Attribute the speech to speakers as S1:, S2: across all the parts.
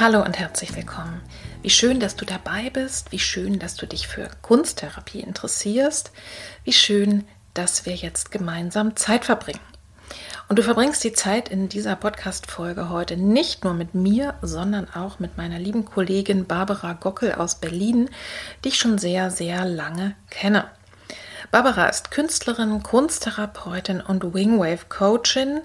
S1: Hallo und herzlich willkommen. Wie schön, dass du dabei bist, wie schön, dass du dich für Kunsttherapie interessierst, wie schön, dass wir jetzt gemeinsam Zeit verbringen. Und du verbringst die Zeit in dieser Podcast-Folge heute nicht nur mit mir, sondern auch mit meiner lieben Kollegin Barbara Gockel aus Berlin, die ich schon sehr, sehr lange kenne. Barbara ist Künstlerin, Kunsttherapeutin und Wingwave Coachin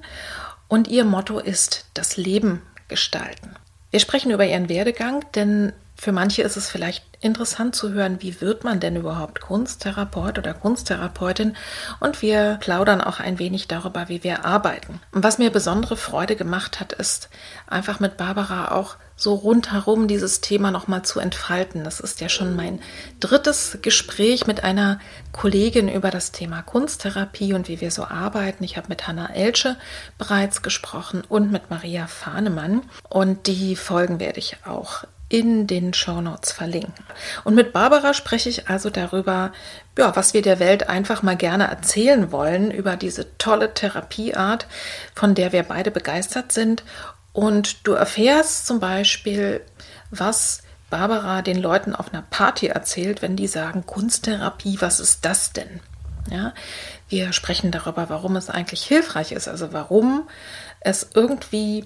S1: und ihr Motto ist das Leben gestalten. Wir sprechen über ihren Werdegang, denn für manche ist es vielleicht interessant zu hören, wie wird man denn überhaupt Kunsttherapeut oder Kunsttherapeutin und wir plaudern auch ein wenig darüber, wie wir arbeiten. Und was mir besondere Freude gemacht hat, ist einfach mit Barbara auch so rundherum dieses Thema nochmal zu entfalten. Das ist ja schon mein drittes Gespräch mit einer Kollegin über das Thema Kunsttherapie und wie wir so arbeiten. Ich habe mit Hanna Elche bereits gesprochen und mit Maria Fahnemann und die Folgen werde ich auch in den Shownotes verlinken. Und mit Barbara spreche ich also darüber, ja, was wir der Welt einfach mal gerne erzählen wollen über diese tolle Therapieart, von der wir beide begeistert sind. Und du erfährst zum Beispiel, was Barbara den Leuten auf einer Party erzählt, wenn die sagen, Kunsttherapie, was ist das denn? Ja, wir sprechen darüber, warum es eigentlich hilfreich ist, also warum es irgendwie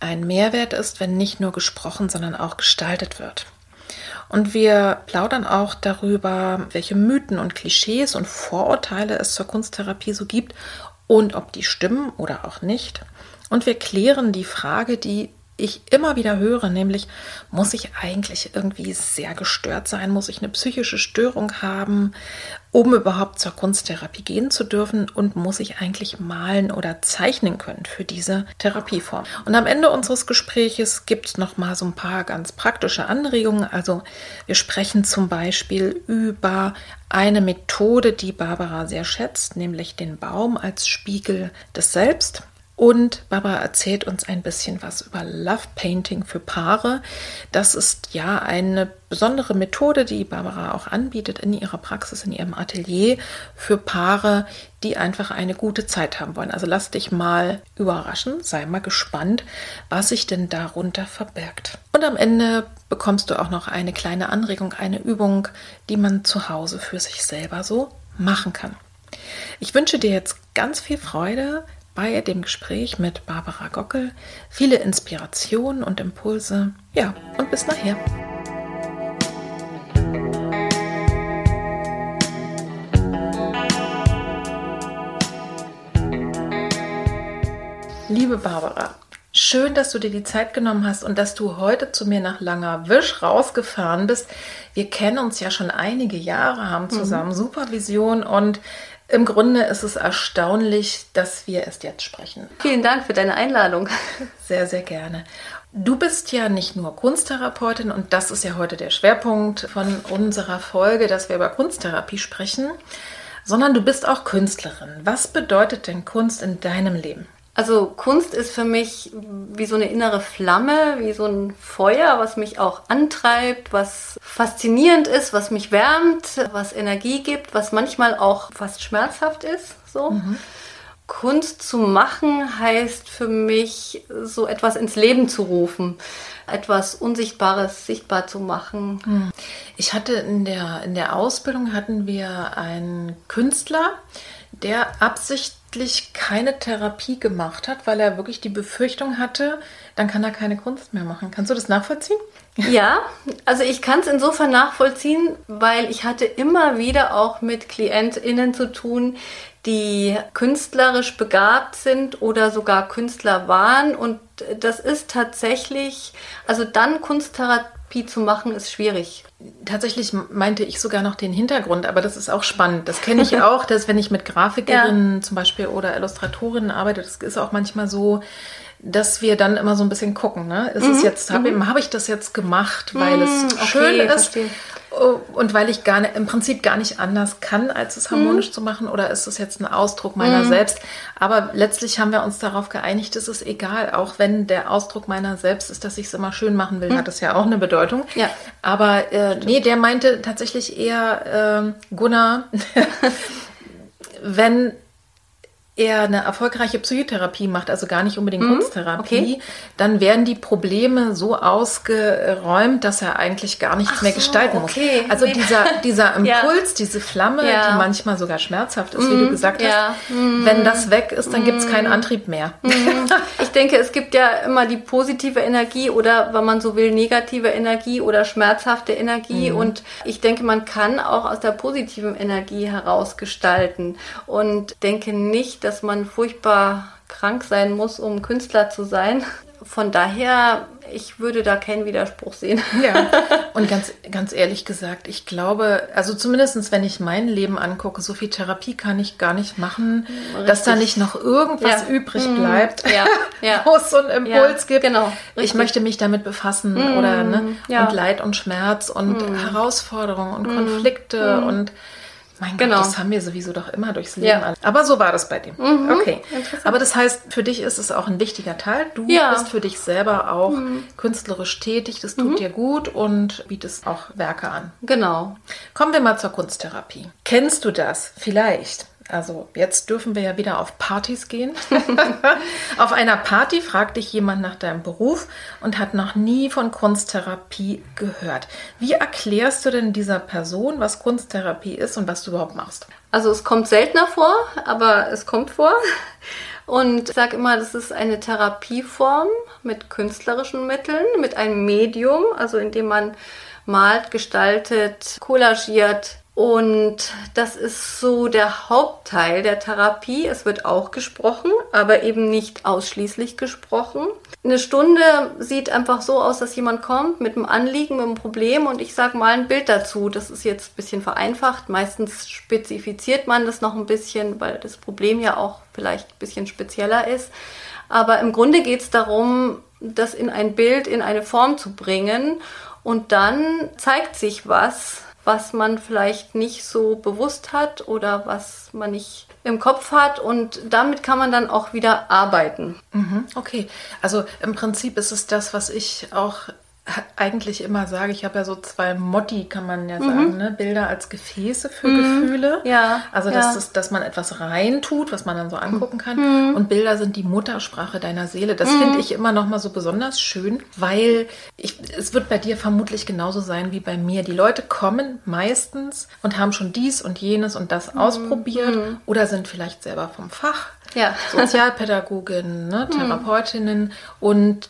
S1: ein Mehrwert ist, wenn nicht nur gesprochen, sondern auch gestaltet wird. Und wir plaudern auch darüber, welche Mythen und Klischees und Vorurteile es zur Kunsttherapie so gibt und ob die stimmen oder auch nicht. Und wir klären die Frage, die ich immer wieder höre, nämlich muss ich eigentlich irgendwie sehr gestört sein, muss ich eine psychische Störung haben, um überhaupt zur Kunsttherapie gehen zu dürfen und muss ich eigentlich malen oder zeichnen können für diese Therapieform. Und am Ende unseres Gespräches gibt es noch mal so ein paar ganz praktische Anregungen. Also wir sprechen zum Beispiel über eine Methode, die Barbara sehr schätzt, nämlich den Baum als Spiegel des Selbst. Und Barbara erzählt uns ein bisschen was über Love Painting für Paare. Das ist ja eine besondere Methode, die Barbara auch anbietet in ihrer Praxis, in ihrem Atelier für Paare, die einfach eine gute Zeit haben wollen. Also lass dich mal überraschen, sei mal gespannt, was sich denn darunter verbirgt. Und am Ende bekommst du auch noch eine kleine Anregung, eine Übung, die man zu Hause für sich selber so machen kann. Ich wünsche dir jetzt ganz viel Freude bei dem Gespräch mit Barbara Gockel viele Inspirationen und Impulse. Ja, und bis nachher. Liebe Barbara, schön, dass du dir die Zeit genommen hast und dass du heute zu mir nach langer Wisch rausgefahren bist. Wir kennen uns ja schon einige Jahre, haben zusammen mhm. Supervision und im Grunde ist es erstaunlich, dass wir erst jetzt sprechen.
S2: Vielen Dank für deine Einladung.
S1: Sehr, sehr gerne. Du bist ja nicht nur Kunsttherapeutin und das ist ja heute der Schwerpunkt von unserer Folge, dass wir über Kunsttherapie sprechen, sondern du bist auch Künstlerin. Was bedeutet denn Kunst in deinem Leben?
S2: Also Kunst ist für mich wie so eine innere Flamme, wie so ein Feuer, was mich auch antreibt, was faszinierend ist, was mich wärmt, was Energie gibt, was manchmal auch fast schmerzhaft ist. So. Mhm. Kunst zu machen heißt für mich, so etwas ins Leben zu rufen, etwas Unsichtbares sichtbar zu machen.
S1: Mhm. Ich hatte in der, in der Ausbildung hatten wir einen Künstler, der absichtlich letztlich keine Therapie gemacht hat, weil er wirklich die Befürchtung hatte, dann kann er keine Kunst mehr machen. Kannst du das nachvollziehen?
S2: Ja, also ich kann es insofern nachvollziehen, weil ich hatte immer wieder auch mit KlientInnen zu tun, die künstlerisch begabt sind oder sogar Künstler waren. Und das ist tatsächlich, also dann Kunsttherapie zu machen, ist schwierig.
S1: Tatsächlich meinte ich sogar noch den Hintergrund, aber das ist auch spannend. Das kenne ich auch, dass wenn ich mit Grafikerinnen ja. zum Beispiel oder Illustratorinnen arbeite, das ist auch manchmal so, dass wir dann immer so ein bisschen gucken, ne? Ist mhm. es jetzt, habe mhm. hab ich das jetzt gemacht, weil mhm. es okay, schön ist verstehe. Und weil ich gar nicht, im Prinzip gar nicht anders kann, als es harmonisch mhm. zu machen, oder ist es jetzt ein Ausdruck meiner mhm. selbst? Aber letztlich haben wir uns darauf geeinigt, es ist egal, auch wenn der Ausdruck meiner selbst ist, dass ich es immer schön machen will, mhm. hat es ja auch eine Bedeutung. Ja. Aber äh, nee, der meinte tatsächlich eher äh, Gunnar, wenn er eine erfolgreiche Psychotherapie macht, also gar nicht unbedingt mhm. Kunsttherapie, okay. dann werden die Probleme so ausgeräumt, dass er eigentlich gar nichts Ach mehr gestalten so, okay. muss. Also nee. dieser, dieser Impuls, ja. diese Flamme, ja. die manchmal sogar schmerzhaft ist, mhm. wie du mhm. gesagt ja. hast, mhm. wenn das weg ist, dann gibt es keinen mhm. Antrieb mehr.
S2: Mhm. Ich denke, es gibt ja immer die positive Energie oder, wenn man so will, negative Energie oder schmerzhafte Energie. Und ich denke, man kann auch aus der positiven Energie heraus gestalten und denke nicht, dass man furchtbar krank sein muss, um Künstler zu sein. Von daher, ich würde da keinen Widerspruch sehen.
S1: Ja, und ganz, ganz ehrlich gesagt, ich glaube, also zumindest wenn ich mein Leben angucke, so viel Therapie kann ich gar nicht machen, Richtig. dass da nicht noch irgendwas ja. übrig mhm. bleibt, ja. Ja. wo es so einen Impuls gibt. Genau. Richtig. Ich möchte mich damit befassen mhm. oder ne? und Leid und Schmerz und mhm. Herausforderungen und mhm. Konflikte mhm. und mein genau. Gott, das haben wir sowieso doch immer durchs Leben. Ja. Aber so war das bei dir. Mhm, okay. Aber das heißt, für dich ist es auch ein wichtiger Teil. Du ja. bist für dich selber auch mhm. künstlerisch tätig. Das tut mhm. dir gut und bietest auch Werke an.
S2: Genau.
S1: Kommen wir mal zur Kunsttherapie. Kennst du das vielleicht? Also jetzt dürfen wir ja wieder auf Partys gehen. auf einer Party fragt dich jemand nach deinem Beruf und hat noch nie von Kunsttherapie gehört. Wie erklärst du denn dieser Person, was Kunsttherapie ist und was du überhaupt machst?
S2: Also es kommt seltener vor, aber es kommt vor. Und ich sage immer, das ist eine Therapieform mit künstlerischen Mitteln, mit einem Medium, also indem man malt, gestaltet, collagiert, und das ist so der Hauptteil der Therapie. Es wird auch gesprochen, aber eben nicht ausschließlich gesprochen. Eine Stunde sieht einfach so aus, dass jemand kommt mit einem Anliegen, mit einem Problem und ich sage mal ein Bild dazu. Das ist jetzt ein bisschen vereinfacht. Meistens spezifiziert man das noch ein bisschen, weil das Problem ja auch vielleicht ein bisschen spezieller ist. Aber im Grunde geht es darum, das in ein Bild, in eine Form zu bringen und dann zeigt sich was was man vielleicht nicht so bewusst hat oder was man nicht im Kopf hat. Und damit kann man dann auch wieder arbeiten.
S1: Mhm, okay, also im Prinzip ist es das, was ich auch eigentlich immer sage, ich habe ja so zwei Motti, kann man ja sagen, mhm. ne? Bilder als Gefäße für mhm. Gefühle. Ja. Also dass, ja. Das, dass man etwas reintut, was man dann so angucken kann. Mhm. Und Bilder sind die Muttersprache deiner Seele. Das mhm. finde ich immer noch mal so besonders schön, weil ich, es wird bei dir vermutlich genauso sein wie bei mir. Die Leute kommen meistens und haben schon dies und jenes und das mhm. ausprobiert mhm. oder sind vielleicht selber vom Fach. Ja. Sozialpädagoginnen, ne, Therapeutinnen und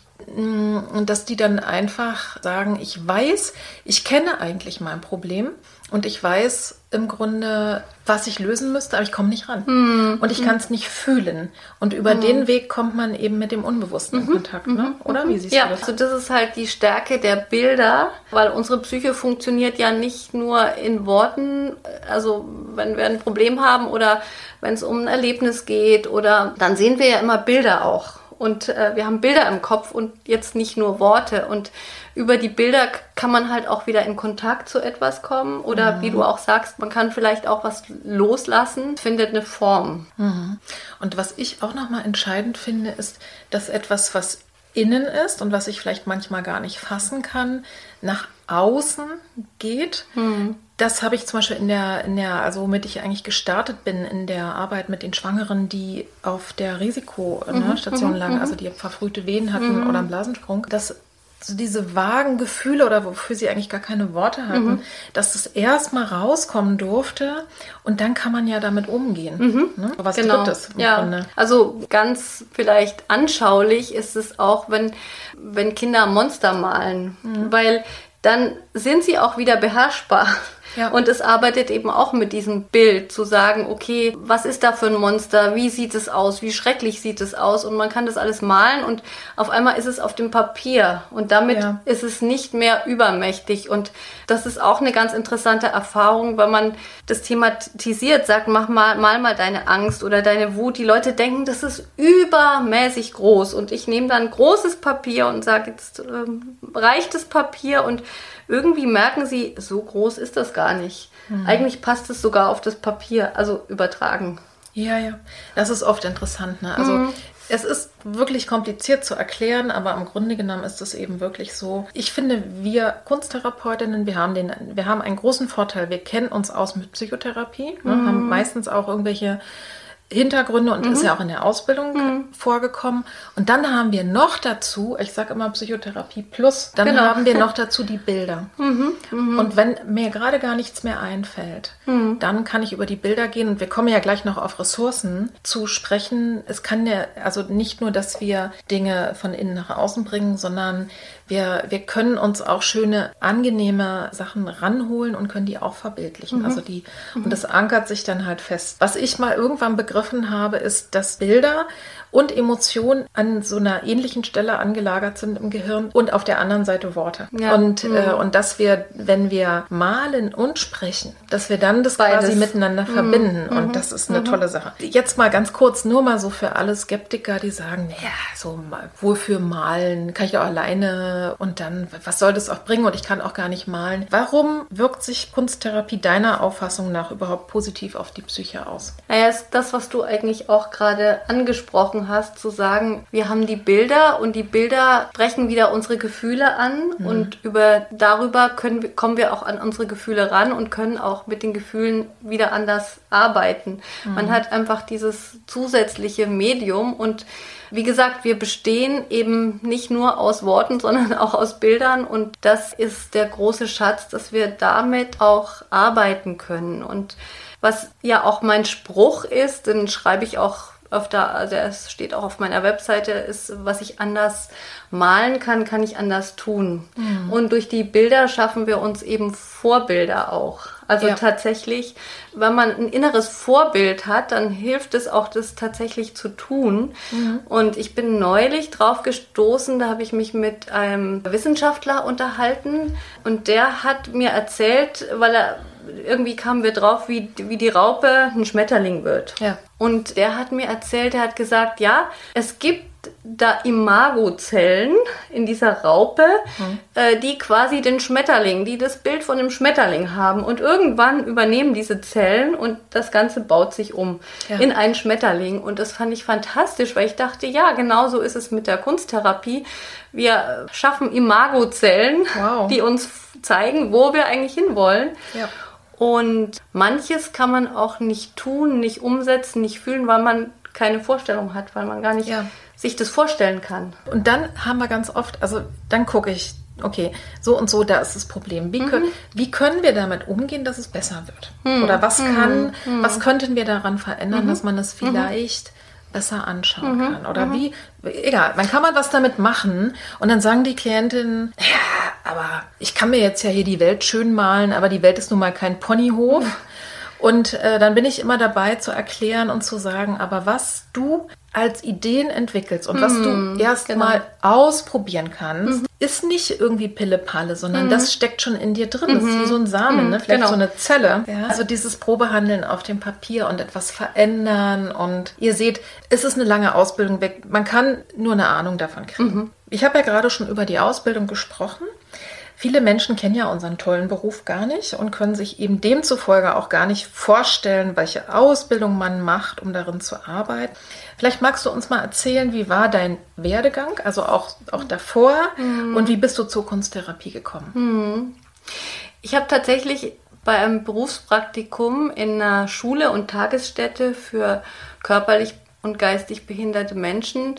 S1: dass die dann einfach sagen, ich weiß, ich kenne eigentlich mein Problem und ich weiß im Grunde, was ich lösen müsste, aber ich komme nicht ran. Mhm. Und ich kann es nicht fühlen. Und über mhm. den Weg kommt man eben mit dem Unbewussten in mhm. Kontakt, ne? Mhm. oder? Wie
S2: siehst ja, du das? Also das ist halt die Stärke der Bilder, weil unsere Psyche funktioniert ja nicht nur in Worten. Also wenn wir ein Problem haben oder wenn es um ein Erlebnis geht oder dann sehen wir ja immer Bilder auch und äh, wir haben Bilder im Kopf und jetzt nicht nur Worte. Und über die Bilder kann man halt auch wieder in Kontakt zu etwas kommen oder mhm. wie du auch sagst, man kann vielleicht auch was loslassen, findet eine Form.
S1: Mhm. Und was ich auch nochmal entscheidend finde, ist, dass etwas, was innen ist und was ich vielleicht manchmal gar nicht fassen kann, nach außen geht. Mhm das habe ich zum Beispiel in der, in der, also womit ich eigentlich gestartet bin, in der Arbeit mit den Schwangeren, die auf der Risikostation mhm, ne, lagen, mhm, also die verfrühte Wehen hatten mhm. oder einen Blasensprung. Das so diese vagen Gefühle oder wofür sie eigentlich gar keine Worte hatten, mhm. dass das erstmal rauskommen durfte und dann kann man ja damit umgehen. Mhm.
S2: Ne? Was genau. Drittes im ja. Grunde. Also ganz vielleicht anschaulich ist es auch, wenn, wenn Kinder Monster malen, mhm. weil dann sind sie auch wieder beherrschbar. Ja. Und es arbeitet eben auch mit diesem Bild, zu sagen, okay, was ist da für ein Monster? Wie sieht es aus? Wie schrecklich sieht es aus? Und man kann das alles malen und auf einmal ist es auf dem Papier und damit ja. ist es nicht mehr übermächtig. Und das ist auch eine ganz interessante Erfahrung, wenn man das thematisiert, sagt, mach mal, mal mal deine Angst oder deine Wut. Die Leute denken, das ist übermäßig groß. Und ich nehme dann großes Papier und sage, jetzt ähm, reicht das Papier und irgendwie merken sie, so groß ist das gar nicht. Mhm. Eigentlich passt es sogar auf das Papier, also übertragen.
S1: Ja, ja. Das ist oft interessant. Ne? Also mhm. es ist wirklich kompliziert zu erklären, aber im Grunde genommen ist es eben wirklich so. Ich finde, wir Kunsttherapeutinnen, wir haben, den, wir haben einen großen Vorteil. Wir kennen uns aus mit Psychotherapie, ne? mhm. haben meistens auch irgendwelche Hintergründe und mhm. ist ja auch in der Ausbildung mhm. vorgekommen. Und dann haben wir noch dazu, ich sage immer Psychotherapie plus, dann genau. haben wir noch dazu die Bilder. Mhm. mhm. Und wenn mir gerade gar nichts mehr einfällt, mhm. dann kann ich über die Bilder gehen und wir kommen ja gleich noch auf Ressourcen zu sprechen. Es kann ja also nicht nur, dass wir Dinge von innen nach außen bringen, sondern wir, wir können uns auch schöne, angenehme Sachen ranholen und können die auch verbildlichen. Mhm. Also die, und das ankert sich dann halt fest. Was ich mal irgendwann begriffen habe, ist, dass Bilder und Emotionen an so einer ähnlichen Stelle angelagert sind im Gehirn und auf der anderen Seite Worte. Ja. Und, mhm. äh, und dass wir, wenn wir malen und sprechen, dass wir dann das Beides. quasi miteinander mhm. verbinden. Und mhm. das ist eine mhm. tolle Sache. Jetzt mal ganz kurz, nur mal so für alle Skeptiker, die sagen, ja, so mal, wofür malen? Kann ich auch alleine und dann, was soll das auch bringen? Und ich kann auch gar nicht malen. Warum wirkt sich Kunsttherapie deiner Auffassung nach überhaupt positiv auf die Psyche aus?
S2: Naja, ist das, was du eigentlich auch gerade angesprochen angesprochen hast, zu sagen, wir haben die Bilder und die Bilder sprechen wieder unsere Gefühle an mhm. und über darüber können, kommen wir auch an unsere Gefühle ran und können auch mit den Gefühlen wieder anders arbeiten. Mhm. Man hat einfach dieses zusätzliche Medium und wie gesagt, wir bestehen eben nicht nur aus Worten, sondern auch aus Bildern und das ist der große Schatz, dass wir damit auch arbeiten können und was ja auch mein Spruch ist, den schreibe ich auch öfter, also es steht auch auf meiner Webseite, ist, was ich anders malen kann, kann ich anders tun. Mhm. Und durch die Bilder schaffen wir uns eben Vorbilder auch. Also ja. tatsächlich, wenn man ein inneres Vorbild hat, dann hilft es auch, das tatsächlich zu tun. Mhm. Und ich bin neulich drauf gestoßen, da habe ich mich mit einem Wissenschaftler unterhalten und der hat mir erzählt, weil er irgendwie kamen wir drauf, wie, wie die Raupe ein Schmetterling wird. Ja. Und der hat mir erzählt, er hat gesagt, ja, es gibt da Imagozellen in dieser Raupe, hm. äh, die quasi den Schmetterling, die das Bild von dem Schmetterling haben. Und irgendwann übernehmen diese Zellen und das Ganze baut sich um ja. in einen Schmetterling. Und das fand ich fantastisch, weil ich dachte, ja, genauso ist es mit der Kunsttherapie. Wir schaffen Imagozellen, wow. die uns zeigen, wo wir eigentlich hinwollen. Ja. Und manches kann man auch nicht tun, nicht umsetzen, nicht fühlen, weil man keine Vorstellung hat, weil man gar nicht ja. sich das vorstellen kann.
S1: Und dann haben wir ganz oft, also dann gucke ich, okay, so und so, da ist das Problem. Wie, mhm. können, wie können wir damit umgehen, dass es besser wird? Mhm. Oder was kann, mhm. was könnten wir daran verändern, mhm. dass man es vielleicht besser anschauen mhm. kann. Oder mhm. wie, egal, man kann mal was damit machen und dann sagen die Klientinnen, ja, aber ich kann mir jetzt ja hier die Welt schön malen, aber die Welt ist nun mal kein Ponyhof. Und äh, dann bin ich immer dabei zu erklären und zu sagen, aber was du als Ideen entwickelst und was du mhm, erstmal genau. ausprobieren kannst, mhm. ist nicht irgendwie Pille-Palle, sondern mhm. das steckt schon in dir drin. Das ist wie so ein Samen, ne? vielleicht genau. so eine Zelle. Ja. Also dieses Probehandeln auf dem Papier und etwas verändern. Und ihr seht, es ist eine lange Ausbildung weg. Man kann nur eine Ahnung davon kriegen. Ich habe ja gerade schon über die Ausbildung gesprochen. Viele Menschen kennen ja unseren tollen Beruf gar nicht und können sich eben demzufolge auch gar nicht vorstellen, welche Ausbildung man macht, um darin zu arbeiten. Vielleicht magst du uns mal erzählen, wie war dein Werdegang, also auch, auch davor mhm. und wie bist du zur Kunsttherapie gekommen?
S2: Mhm. Ich habe tatsächlich bei einem Berufspraktikum in einer Schule und Tagesstätte für körperlich und geistig behinderte Menschen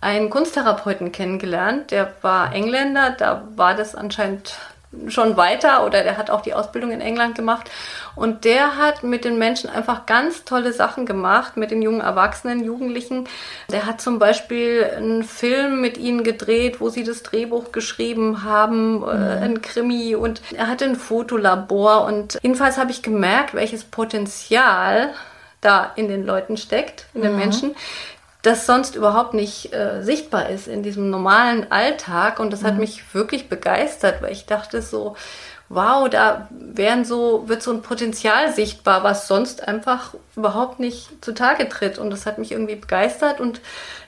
S2: einen Kunsttherapeuten kennengelernt. Der war Engländer, da war das anscheinend schon weiter oder der hat auch die Ausbildung in England gemacht. Und der hat mit den Menschen einfach ganz tolle Sachen gemacht, mit den jungen Erwachsenen, Jugendlichen. Der hat zum Beispiel einen Film mit ihnen gedreht, wo sie das Drehbuch geschrieben haben, äh, mhm. ein Krimi und er hatte ein Fotolabor. Und jedenfalls habe ich gemerkt, welches Potenzial da in den Leuten steckt, in den mhm. Menschen, das sonst überhaupt nicht äh, sichtbar ist in diesem normalen Alltag. Und das mhm. hat mich wirklich begeistert, weil ich dachte so, wow, da wären so, wird so ein Potenzial sichtbar, was sonst einfach überhaupt nicht zutage tritt. Und das hat mich irgendwie begeistert und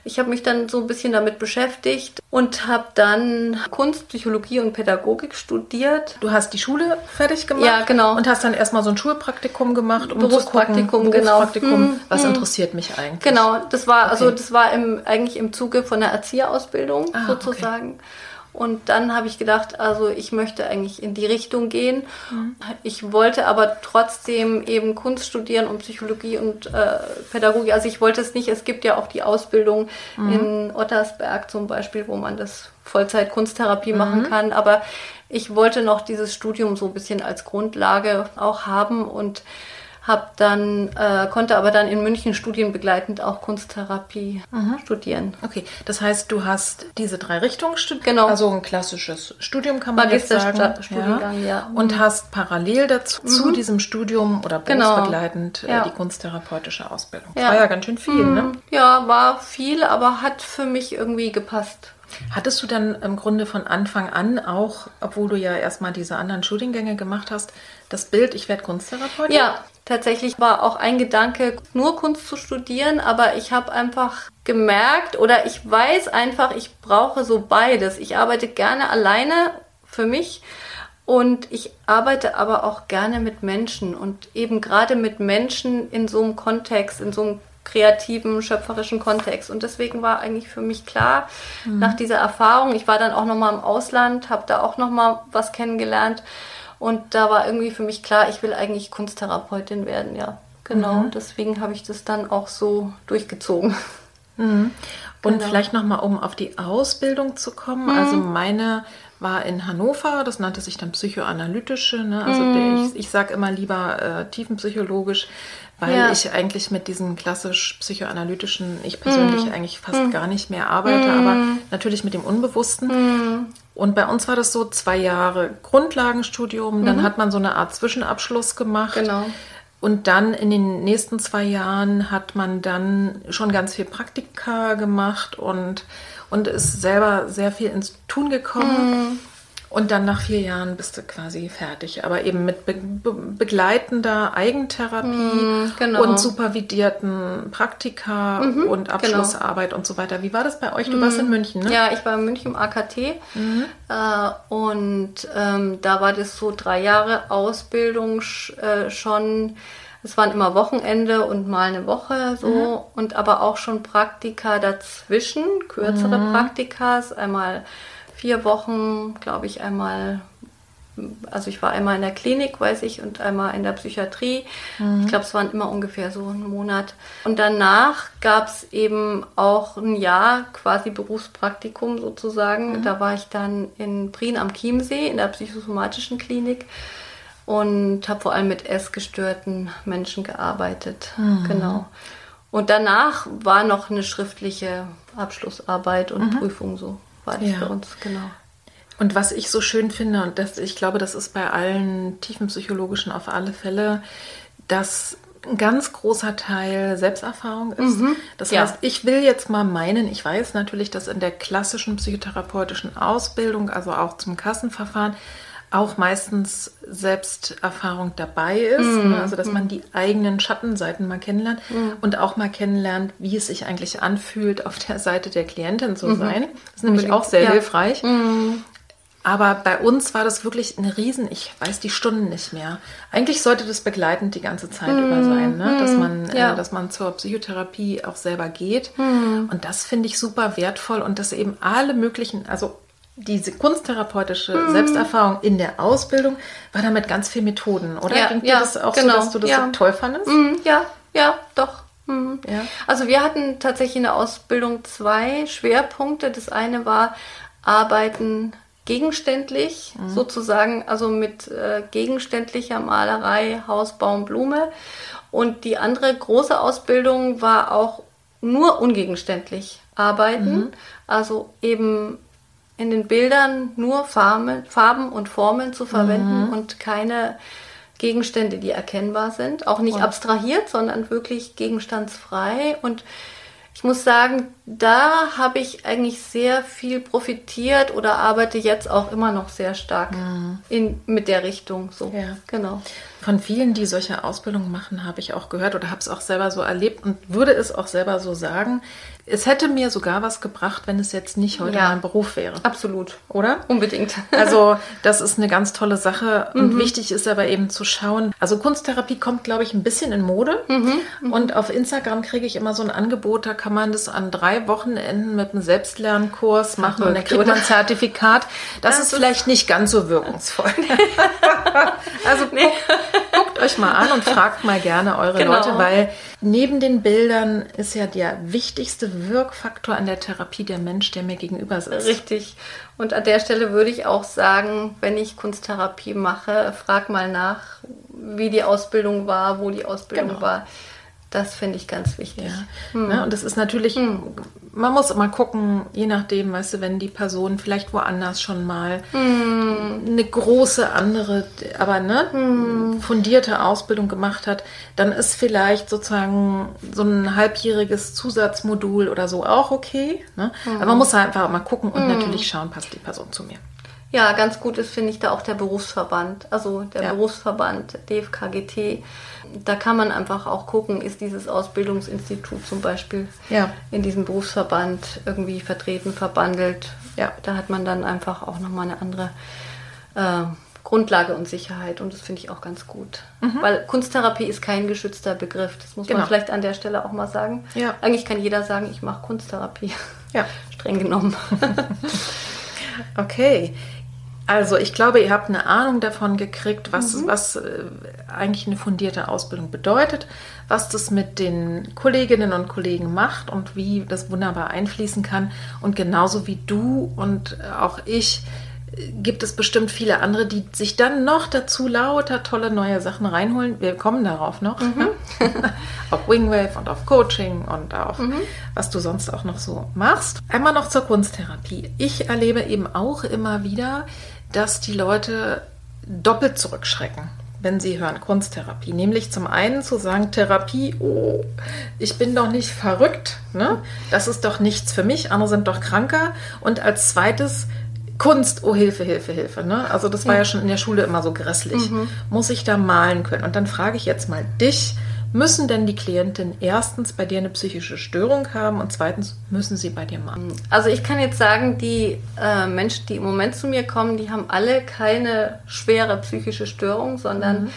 S2: ich habe mich dann so ein bisschen damit beschäftigt und habe dann Kunst, Psychologie und Pädagogik studiert.
S1: Du hast die Schule fertig gemacht?
S2: Ja, genau.
S1: Und hast dann erstmal so ein Schulpraktikum gemacht,
S2: um Berufspraktikum, zu gucken,
S1: genau. Berufspraktikum, hm, was hm. interessiert mich eigentlich?
S2: Genau, das war also okay. also das war im, eigentlich im Zuge von der Erzieherausbildung ah, sozusagen. Okay. Und dann habe ich gedacht, also ich möchte eigentlich in die Richtung gehen. Mhm. Ich wollte aber trotzdem eben Kunst studieren und Psychologie und äh, Pädagogik. Also ich wollte es nicht. Es gibt ja auch die Ausbildung mhm. in Ottersberg zum Beispiel, wo man das Vollzeit Kunsttherapie mhm. machen kann. Aber ich wollte noch dieses Studium so ein bisschen als Grundlage auch haben und hab dann äh, konnte aber dann in München studienbegleitend auch Kunsttherapie mhm. studieren.
S1: Okay, das heißt, du hast diese drei Richtungen studiert,
S2: genau.
S1: also ein klassisches Studium kann man jetzt sagen,
S2: Studiengang, ja. ja.
S1: Und hast parallel dazu mhm. zu diesem Studium oder genau. berufsbegleitend genau. ja. die kunsttherapeutische Ausbildung. Das
S2: ja.
S1: war ja ganz schön viel, mhm. ne?
S2: Ja, war viel, aber hat für mich irgendwie gepasst.
S1: Hattest du dann im Grunde von Anfang an auch, obwohl du ja erstmal diese anderen Studiengänge gemacht hast, das Bild, ich werde Kunsttherapeutin?
S2: Ja, Tatsächlich war auch ein Gedanke, nur Kunst zu studieren, aber ich habe einfach gemerkt oder ich weiß einfach, ich brauche so beides. Ich arbeite gerne alleine für mich und ich arbeite aber auch gerne mit Menschen und eben gerade mit Menschen in so einem Kontext, in so einem kreativen, schöpferischen Kontext. Und deswegen war eigentlich für mich klar, mhm. nach dieser Erfahrung, ich war dann auch nochmal im Ausland, habe da auch nochmal was kennengelernt und da war irgendwie für mich klar, ich will eigentlich Kunsttherapeutin werden, ja. Genau. Mhm. Deswegen habe ich das dann auch so durchgezogen.
S1: Mhm. Und genau. vielleicht nochmal, um auf die Ausbildung zu kommen. Mhm. Also meine war in Hannover, das nannte sich dann psychoanalytische. Ne? Also mhm. ich, ich sage immer lieber äh, tiefenpsychologisch, weil ja. ich eigentlich mit diesen klassisch psychoanalytischen, ich persönlich mm. eigentlich fast mm. gar nicht mehr arbeite, aber natürlich mit dem Unbewussten. Und bei uns war das so zwei Jahre Grundlagenstudium, dann mhm. hat man so eine Art Zwischenabschluss gemacht.
S2: Genau.
S1: Und dann in den nächsten zwei Jahren hat man dann schon ganz viel Praktika gemacht und, und ist selber sehr viel ins Tun gekommen. Mhm. Und dann nach vier Jahren bist du quasi fertig. Aber eben mit be be begleitender Eigentherapie mm, genau. und supervidierten Praktika mhm, und genau. Abschlussarbeit genau. und so weiter. Wie war das bei euch? Du mm. warst in München, ne?
S2: Ja, ich war in München im AKT. Mhm. Äh, und ähm, da war das so drei Jahre Ausbildung äh, schon. Es waren immer Wochenende und mal eine Woche so mhm. und aber auch schon Praktika dazwischen, kürzere mhm. Praktikas, einmal vier Wochen, glaube ich, einmal, also ich war einmal in der Klinik, weiß ich, und einmal in der Psychiatrie. Mhm. Ich glaube, es waren immer ungefähr so einen Monat. Und danach gab es eben auch ein Jahr quasi Berufspraktikum sozusagen. Mhm. Da war ich dann in Prien am Chiemsee in der psychosomatischen Klinik und habe vor allem mit essgestörten Menschen gearbeitet. Mhm. Genau. Und danach war noch eine schriftliche Abschlussarbeit und mhm. Prüfung so war das ja. für uns, genau.
S1: Und was ich so schön finde, und das, ich glaube, das ist bei allen tiefenpsychologischen auf alle Fälle, dass ein ganz großer Teil Selbsterfahrung ist. Mhm. Das ja. heißt, ich will jetzt mal meinen, ich weiß natürlich, dass in der klassischen psychotherapeutischen Ausbildung, also auch zum Kassenverfahren, auch meistens Selbsterfahrung dabei ist. Mm. Also, dass man die eigenen Schattenseiten mal kennenlernt mm. und auch mal kennenlernt, wie es sich eigentlich anfühlt, auf der Seite der Klientin zu mhm. sein. Das ist nämlich auch sehr ja. hilfreich. Mm. Aber bei uns war das wirklich eine Riesen, ich weiß die Stunden nicht mehr. Eigentlich sollte das begleitend die ganze Zeit über sein, ne? dass, man, äh, ja. äh, dass man zur Psychotherapie auch selber geht. Und das finde ich super wertvoll und dass eben alle möglichen, also diese kunsttherapeutische mhm. Selbsterfahrung in der Ausbildung war damit ganz viel Methoden, oder?
S2: Ja,
S1: Ging
S2: ja,
S1: dir das auch
S2: genau,
S1: so, dass du das
S2: ja.
S1: so toll fandest?
S2: Mhm, ja, ja, doch. Mhm. Ja. Also wir hatten tatsächlich in der Ausbildung zwei Schwerpunkte. Das eine war Arbeiten gegenständlich, mhm. sozusagen, also mit äh, gegenständlicher Malerei, Haus, Baum, Blume. Und die andere große Ausbildung war auch nur ungegenständlich arbeiten, mhm. also eben in den Bildern nur Farben, Farben und Formeln zu verwenden mhm. und keine Gegenstände, die erkennbar sind. Auch nicht und. abstrahiert, sondern wirklich gegenstandsfrei. Und ich muss sagen, da habe ich eigentlich sehr viel profitiert oder arbeite jetzt auch immer noch sehr stark mhm. in, mit der Richtung. So,
S1: ja. genau. Von vielen, die solche Ausbildungen machen, habe ich auch gehört oder habe es auch selber so erlebt und würde es auch selber so sagen. Es hätte mir sogar was gebracht, wenn es jetzt nicht heute ja. mein Beruf wäre.
S2: Absolut.
S1: Oder?
S2: Unbedingt.
S1: Also, das ist eine ganz tolle Sache. Und mhm. wichtig ist aber eben zu schauen. Also, Kunsttherapie kommt, glaube ich, ein bisschen in Mode. Mhm. Mhm. Und auf Instagram kriege ich immer so ein Angebot, da kann man das an drei Wochenenden mit einem Selbstlernkurs machen Ach, und dann kriegt man ein Zertifikat. Das, das ist vielleicht nicht ganz so wirkungsvoll. also, nee guckt euch mal an und fragt mal gerne eure genau. Leute, weil neben den Bildern ist ja der wichtigste Wirkfaktor an der Therapie der Mensch, der mir gegenüber sitzt.
S2: Richtig. Und an der Stelle würde ich auch sagen, wenn ich Kunsttherapie mache, frag mal nach, wie die Ausbildung war, wo die Ausbildung genau. war. Das finde ich ganz wichtig. Ja.
S1: Hm. ja. und das ist natürlich, hm. man muss immer gucken, je nachdem, weißt du, wenn die Person vielleicht woanders schon mal hm. eine große andere, aber ne, hm. fundierte Ausbildung gemacht hat, dann ist vielleicht sozusagen so ein halbjähriges Zusatzmodul oder so auch okay. Ne? Hm. Aber man muss halt einfach mal gucken und hm. natürlich schauen, passt die Person zu mir.
S2: Ja, ganz gut ist, finde ich, da auch der Berufsverband. Also der ja. Berufsverband DFKGT da kann man einfach auch gucken, ist dieses Ausbildungsinstitut zum Beispiel ja. in diesem Berufsverband irgendwie vertreten, verbandelt. Ja. Da hat man dann einfach auch nochmal eine andere äh, Grundlage und Sicherheit und das finde ich auch ganz gut. Mhm. Weil Kunsttherapie ist kein geschützter Begriff. Das muss genau. man vielleicht an der Stelle auch mal sagen. Ja. Eigentlich kann jeder sagen, ich mache Kunsttherapie. Ja. Streng genommen.
S1: okay. Also ich glaube, ihr habt eine Ahnung davon gekriegt, was, mhm. was äh, eigentlich eine fundierte Ausbildung bedeutet, was das mit den Kolleginnen und Kollegen macht und wie das wunderbar einfließen kann. Und genauso wie du und auch ich äh, gibt es bestimmt viele andere, die sich dann noch dazu lauter tolle neue Sachen reinholen. Wir kommen darauf noch. Mhm. auf Wingwave und auf Coaching und auf mhm. was du sonst auch noch so machst. Einmal noch zur Kunsttherapie. Ich erlebe eben auch immer wieder, dass die Leute doppelt zurückschrecken, wenn sie hören Kunsttherapie. Nämlich zum einen zu sagen, Therapie, oh, ich bin doch nicht verrückt, ne? das ist doch nichts für mich, andere sind doch kranker. Und als zweites, Kunst, oh Hilfe, Hilfe, Hilfe. Ne? Also das war ja. ja schon in der Schule immer so grässlich. Mhm. Muss ich da malen können? Und dann frage ich jetzt mal dich, Müssen denn die Klienten erstens bei dir eine psychische Störung haben und zweitens müssen sie bei dir machen?
S2: Also ich kann jetzt sagen, die äh, Menschen, die im Moment zu mir kommen, die haben alle keine schwere psychische Störung, sondern mhm.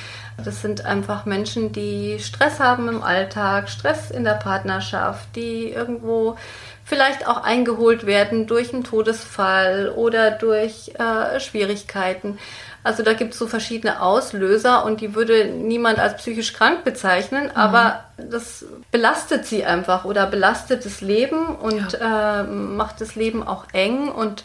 S2: das sind einfach Menschen, die Stress haben im Alltag, Stress in der Partnerschaft, die irgendwo vielleicht auch eingeholt werden durch einen Todesfall oder durch äh, Schwierigkeiten. Also da gibt es so verschiedene Auslöser und die würde niemand als psychisch krank bezeichnen, mhm. aber das belastet sie einfach oder belastet das Leben und ja. äh, macht das Leben auch eng und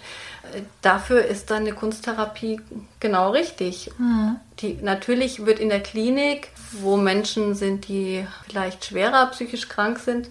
S2: äh, dafür ist dann eine Kunsttherapie genau richtig. Mhm. Die, natürlich wird in der Klinik, wo Menschen sind, die vielleicht schwerer psychisch krank sind,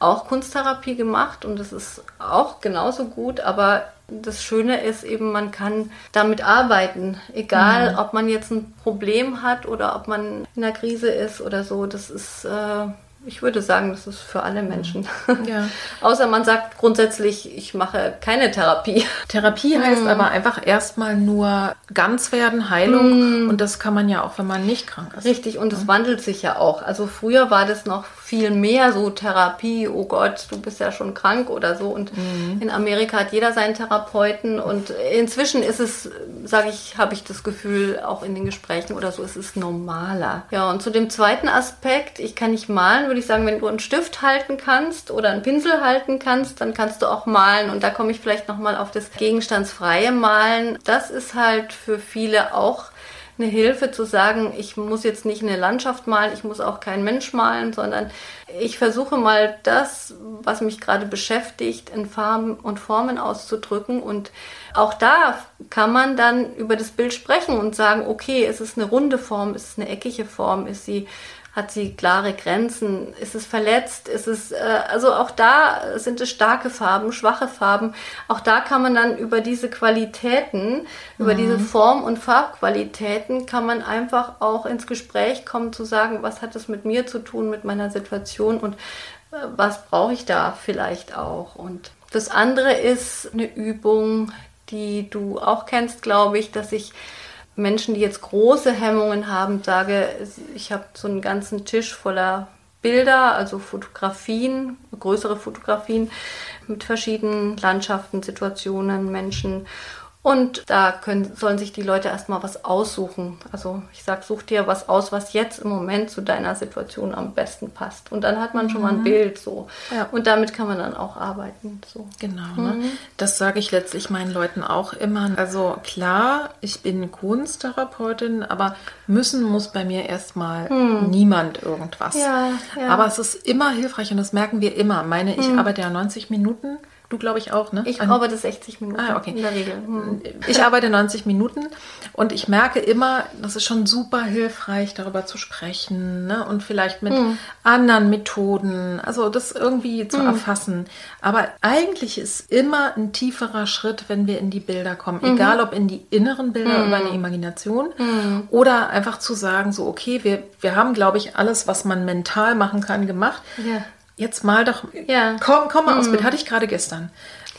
S2: auch Kunsttherapie gemacht und das ist auch genauso gut, aber das Schöne ist eben, man kann damit arbeiten, egal mhm. ob man jetzt ein Problem hat oder ob man in einer Krise ist oder so. Das ist äh, ich würde sagen, das ist für alle Menschen. Ja. Außer man sagt grundsätzlich, ich mache keine Therapie.
S1: Therapie heißt mm. aber einfach erstmal nur ganz werden, Heilung. Mm. Und das kann man ja auch, wenn man nicht krank ist.
S2: Richtig, und es wandelt sich ja auch. Also früher war das noch viel mehr so Therapie, oh Gott, du bist ja schon krank oder so. Und mm. in Amerika hat jeder seinen Therapeuten. Und inzwischen ist es, sage ich, habe ich das Gefühl, auch in den Gesprächen oder so, ist es normaler. Ja, und zu dem zweiten Aspekt, ich kann nicht malen, würde ich sagen, wenn du einen Stift halten kannst oder einen Pinsel halten kannst, dann kannst du auch malen. Und da komme ich vielleicht nochmal auf das gegenstandsfreie Malen. Das ist halt für viele auch eine Hilfe zu sagen, ich muss jetzt nicht eine Landschaft malen, ich muss auch keinen Mensch malen, sondern ich versuche mal das, was mich gerade beschäftigt, in Farben und Formen auszudrücken. Und auch da kann man dann über das Bild sprechen und sagen, okay, ist es eine runde Form, ist es eine eckige Form, ist sie hat sie klare Grenzen? Ist es verletzt? Ist es, äh, also auch da sind es starke Farben, schwache Farben. Auch da kann man dann über diese Qualitäten, mhm. über diese Form- und Farbqualitäten, kann man einfach auch ins Gespräch kommen zu sagen, was hat es mit mir zu tun, mit meiner Situation und äh, was brauche ich da vielleicht auch. Und das andere ist eine Übung, die du auch kennst, glaube ich, dass ich Menschen, die jetzt große Hemmungen haben, sage, ich habe so einen ganzen Tisch voller Bilder, also Fotografien, größere Fotografien mit verschiedenen Landschaften, Situationen, Menschen und da können, sollen sich die Leute erstmal was aussuchen. Also ich sage, such dir was aus, was jetzt im Moment zu deiner Situation am besten passt. Und dann hat man schon mal ein mhm. Bild so. Ja. Und damit kann man dann auch arbeiten. So.
S1: Genau. Ne? Mhm. Ne? Das sage ich letztlich meinen Leuten auch immer. Also klar, ich bin Kunsttherapeutin, aber müssen muss bei mir erstmal mhm. niemand irgendwas. Ja, ja. Aber es ist immer hilfreich und das merken wir immer. Meine, ich mhm. arbeite ja 90 Minuten Du glaube ich auch, ne?
S2: Ich arbeite 60 Minuten
S1: ah, okay. in der Regel. Hm. Ich arbeite 90 Minuten und ich merke immer, das ist schon super hilfreich, darüber zu sprechen ne? und vielleicht mit hm. anderen Methoden, also das irgendwie zu hm. erfassen. Aber eigentlich ist immer ein tieferer Schritt, wenn wir in die Bilder kommen, mhm. egal ob in die inneren Bilder über eine Imagination mhm. oder einfach zu sagen, so okay, wir, wir haben, glaube ich, alles, was man mental machen kann, gemacht. Ja jetzt mal doch, ja. komm, komm mal mhm. aus Bild, hatte ich gerade gestern.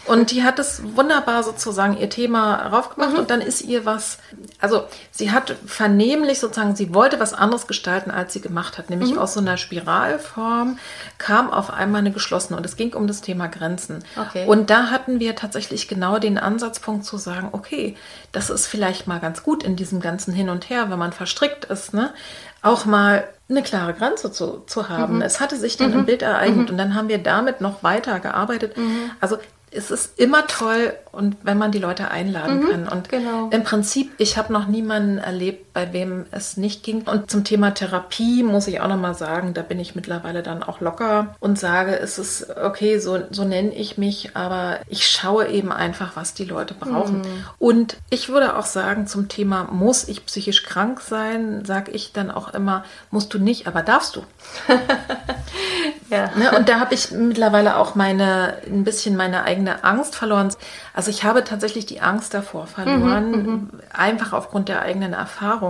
S1: Und die hat es wunderbar sozusagen ihr Thema raufgemacht mhm. und dann ist ihr was, also sie hat vernehmlich sozusagen, sie wollte was anderes gestalten, als sie gemacht hat, nämlich mhm. aus so einer Spiralform kam auf einmal eine geschlossene und es ging um das Thema Grenzen. Okay. Und da hatten wir tatsächlich genau den Ansatzpunkt zu sagen, okay, das ist vielleicht mal ganz gut in diesem ganzen Hin und Her, wenn man verstrickt ist, ne? Auch mal eine klare Grenze zu, zu haben. Mhm. Es hatte sich dann mhm. im Bild ereignet mhm. und dann haben wir damit noch weiter gearbeitet. Mhm. Also es ist immer toll und wenn man die Leute einladen mhm, kann. Und genau. im Prinzip, ich habe noch niemanden erlebt, bei wem es nicht ging. Und zum Thema Therapie muss ich auch noch mal sagen, da bin ich mittlerweile dann auch locker und sage, es ist okay, so, so nenne ich mich, aber ich schaue eben einfach, was die Leute brauchen. Mhm. Und ich würde auch sagen, zum Thema, muss ich psychisch krank sein, sage ich dann auch immer, musst du nicht, aber darfst du. ja. Ne? Und da habe ich mittlerweile auch meine, ein bisschen meine eigene Angst verloren. Also ich habe tatsächlich die Angst davor verloren, mhm, mhm, einfach aufgrund der eigenen Erfahrung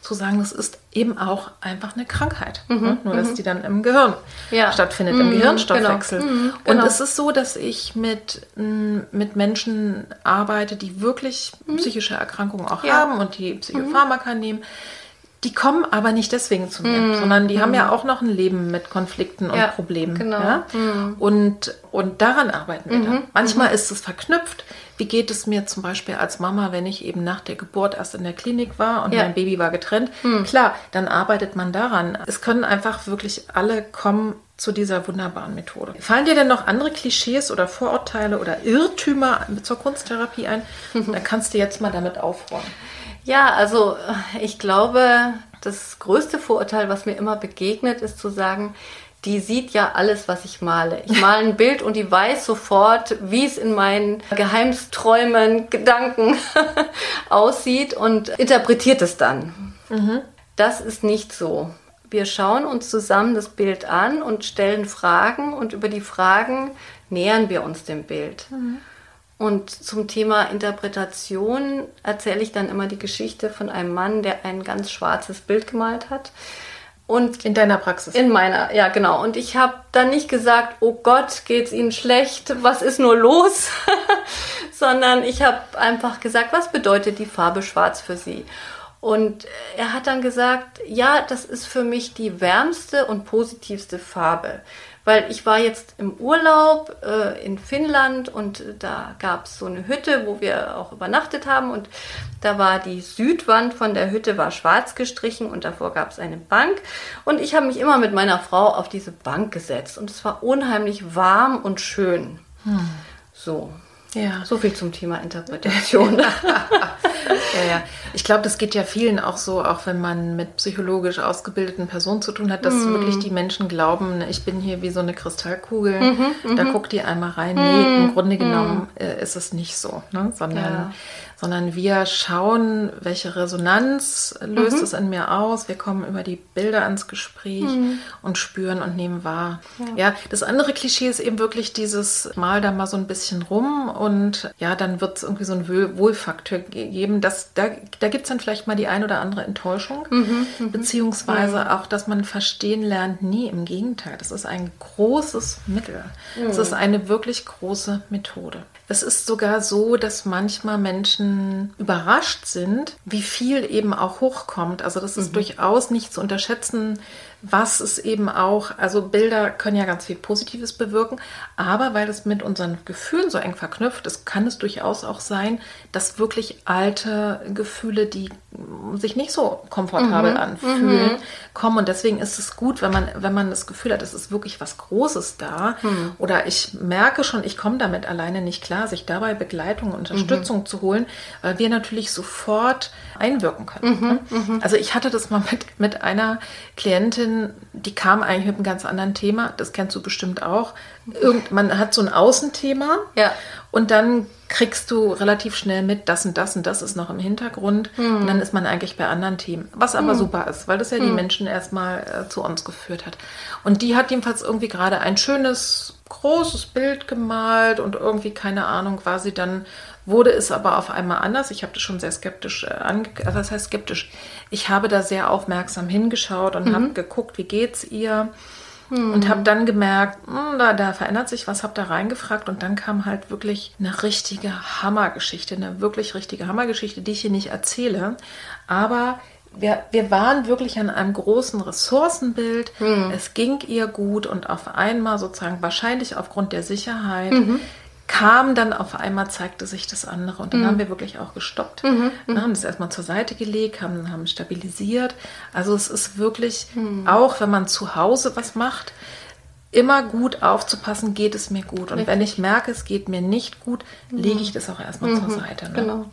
S1: zu sagen, das ist eben auch einfach eine Krankheit. Mhm, ne? Nur dass mhm. die dann im Gehirn ja. stattfindet, im mhm, Gehirnstoffwechsel. Genau. Mhm, genau. Und es ist so, dass ich mit, mit Menschen arbeite, die wirklich psychische Erkrankungen auch ja. haben und die Psychopharmaka nehmen die kommen aber nicht deswegen zu mir, mm. sondern die mm. haben ja auch noch ein Leben mit Konflikten und ja, Problemen. Genau. Ja? Mm. Und, und daran arbeiten wir dann. Manchmal ist es verknüpft. Wie geht es mir zum Beispiel als Mama, wenn ich eben nach der Geburt erst in der Klinik war und ja. mein Baby war getrennt? Mhm. Klar, dann arbeitet man daran. Es können einfach wirklich alle kommen zu dieser wunderbaren Methode. Fallen dir denn noch andere Klischees oder Vorurteile oder Irrtümer zur Kunsttherapie ein? Dann kannst du jetzt mal damit aufräumen.
S2: Ja, also ich glaube, das größte Vorurteil, was mir immer begegnet, ist zu sagen, die sieht ja alles, was ich male. Ich male ein Bild und die weiß sofort, wie es in meinen Geheimsträumen, Gedanken aussieht und interpretiert es dann. Mhm. Das ist nicht so. Wir schauen uns zusammen das Bild an und stellen Fragen und über die Fragen nähern wir uns dem Bild. Mhm. Und zum Thema Interpretation erzähle ich dann immer die Geschichte von einem Mann, der ein ganz schwarzes Bild gemalt hat.
S1: Und in deiner Praxis?
S2: In meiner, ja genau. Und ich habe dann nicht gesagt, oh Gott, geht's Ihnen schlecht? Was ist nur los? Sondern ich habe einfach gesagt, was bedeutet die Farbe Schwarz für Sie? Und er hat dann gesagt, ja, das ist für mich die wärmste und positivste Farbe weil ich war jetzt im Urlaub äh, in Finnland und da gab es so eine Hütte, wo wir auch übernachtet haben und da war die Südwand von der Hütte war schwarz gestrichen und davor gab es eine Bank und ich habe mich immer mit meiner Frau auf diese Bank gesetzt und es war unheimlich warm und schön. Hm. So. Ja. So viel zum Thema Interpretation.
S1: ja, ja. Ich glaube, das geht ja vielen auch so, auch wenn man mit psychologisch ausgebildeten Personen zu tun hat, dass mm. wirklich die Menschen glauben, ich bin hier wie so eine Kristallkugel, mhm, da mhm. guckt die einmal rein. Nee, im mhm, Grunde mhm. genommen äh, ist es nicht so, ne? sondern ja sondern wir schauen, welche Resonanz löst mhm. es in mir aus. Wir kommen über die Bilder ans Gespräch mhm. und spüren und nehmen wahr. Ja. ja. das andere Klischee ist eben wirklich dieses Mal da mal so ein bisschen rum und ja, dann wird es irgendwie so ein Wohlfaktor geben. Das, da da gibt es dann vielleicht mal die ein oder andere Enttäuschung, mhm. mhm. beziehungsweise auch, dass man verstehen lernt, nie im Gegenteil. Das ist ein großes Mittel. Es ist eine wirklich große Methode. Es ist sogar so, dass manchmal Menschen überrascht sind, wie viel eben auch hochkommt. Also das ist mhm. durchaus nicht zu unterschätzen, was es eben auch, also Bilder können ja ganz viel Positives bewirken, aber weil es mit unseren Gefühlen so eng verknüpft ist, kann es durchaus auch sein, dass wirklich alte Gefühle, die sich nicht so komfortabel mhm. anfühlen, mhm. kommen. Und deswegen ist es gut, wenn man, wenn man das Gefühl hat, es ist wirklich was Großes da. Mhm. Oder ich merke schon, ich komme damit alleine nicht klar, sich dabei Begleitung und Unterstützung mhm. zu holen, weil wir natürlich sofort einwirken können. Ne? Mhm. Mhm. Also ich hatte das mal mit, mit einer Klientin, Freundin, die kam eigentlich mit einem ganz anderen Thema. Das kennst du bestimmt auch. Irgend, man hat so ein Außenthema ja. und dann kriegst du relativ schnell mit, das und das und das ist noch im Hintergrund. Mhm. Und dann ist man eigentlich bei anderen Themen. Was aber mhm. super ist, weil das ja die mhm. Menschen erstmal äh, zu uns geführt hat. Und die hat jedenfalls irgendwie gerade ein schönes, großes Bild gemalt und irgendwie, keine Ahnung, war sie dann wurde es aber auf einmal anders. Ich habe das schon sehr skeptisch äh, ange äh, was heißt skeptisch? Ich habe da sehr aufmerksam hingeschaut und mhm. habe geguckt, wie geht's ihr? Mhm. Und habe dann gemerkt, mh, hm, da, da verändert sich was, habe da reingefragt und dann kam halt wirklich eine richtige Hammergeschichte, eine wirklich richtige Hammergeschichte, die ich hier nicht erzähle. Aber wir, wir waren wirklich an einem großen Ressourcenbild. Mhm. Es ging ihr gut und auf einmal sozusagen wahrscheinlich aufgrund der Sicherheit mhm kam dann auf einmal, zeigte sich das andere. Und dann mhm. haben wir wirklich auch gestoppt. Mhm. mhm. Haben das erstmal zur Seite gelegt, haben, haben stabilisiert. Also es ist wirklich, mhm. auch wenn man zu Hause was macht, immer gut aufzupassen, geht es mir gut. Und Richtig. wenn ich merke, es geht mir nicht gut, lege ich mhm. das auch erstmal zur mhm. Seite. Ne?
S2: Genau.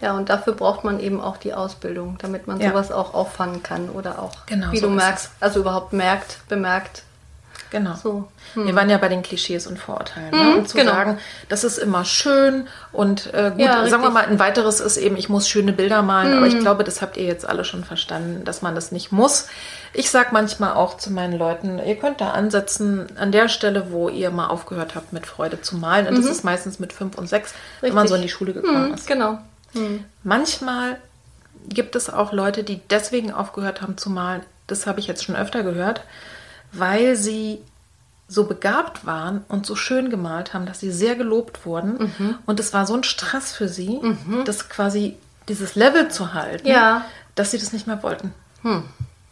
S2: Ja, und dafür braucht man eben auch die Ausbildung, damit man ja. sowas auch auffangen kann oder auch, genau, wie so du merkst, also überhaupt merkt, bemerkt,
S1: Genau. So. Hm. Wir waren ja bei den Klischees und Vorurteilen. Ne? Und zu genau. sagen, das ist immer schön und äh, gut, ja, sagen wir mal, ein weiteres ist eben, ich muss schöne Bilder malen, hm. aber ich hm. glaube, das habt ihr jetzt alle schon verstanden, dass man das nicht muss. Ich sage manchmal auch zu meinen Leuten, ihr könnt da ansetzen an der Stelle, wo ihr mal aufgehört habt, mit Freude zu malen. Und mhm. das ist meistens mit fünf und sechs, Richtig. wenn man so in die Schule gekommen hm, ist.
S2: Genau.
S1: Hm. Manchmal gibt es auch Leute, die deswegen aufgehört haben zu malen. Das habe ich jetzt schon öfter gehört weil sie so begabt waren und so schön gemalt haben, dass sie sehr gelobt wurden. Mhm. Und es war so ein Stress für sie, mhm. das quasi dieses Level zu halten, ja. dass sie das nicht mehr wollten. Hm.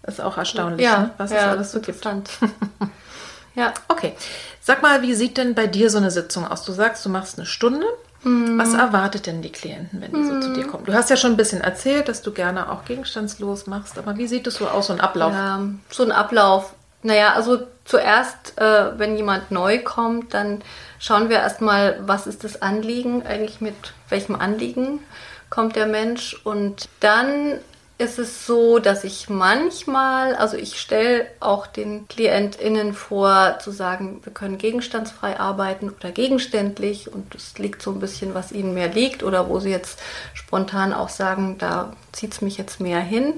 S1: Ist auch erstaunlich, ja. ne? was ja, es alles so gibt. ja. Okay. Sag mal, wie sieht denn bei dir so eine Sitzung aus? Du sagst, du machst eine Stunde. Mhm. Was erwartet denn die Klienten, wenn die so zu dir kommen? Du hast ja schon ein bisschen erzählt, dass du gerne auch gegenstandslos machst, aber wie sieht es so aus, so ein Ablauf? Ja,
S2: so ein Ablauf naja, also zuerst, äh, wenn jemand neu kommt, dann schauen wir erstmal, was ist das Anliegen, eigentlich mit welchem Anliegen kommt der Mensch. Und dann ist es so, dass ich manchmal, also ich stelle auch den KlientInnen vor, zu sagen, wir können gegenstandsfrei arbeiten oder gegenständlich und es liegt so ein bisschen, was ihnen mehr liegt oder wo sie jetzt spontan auch sagen, da zieht es mich jetzt mehr hin.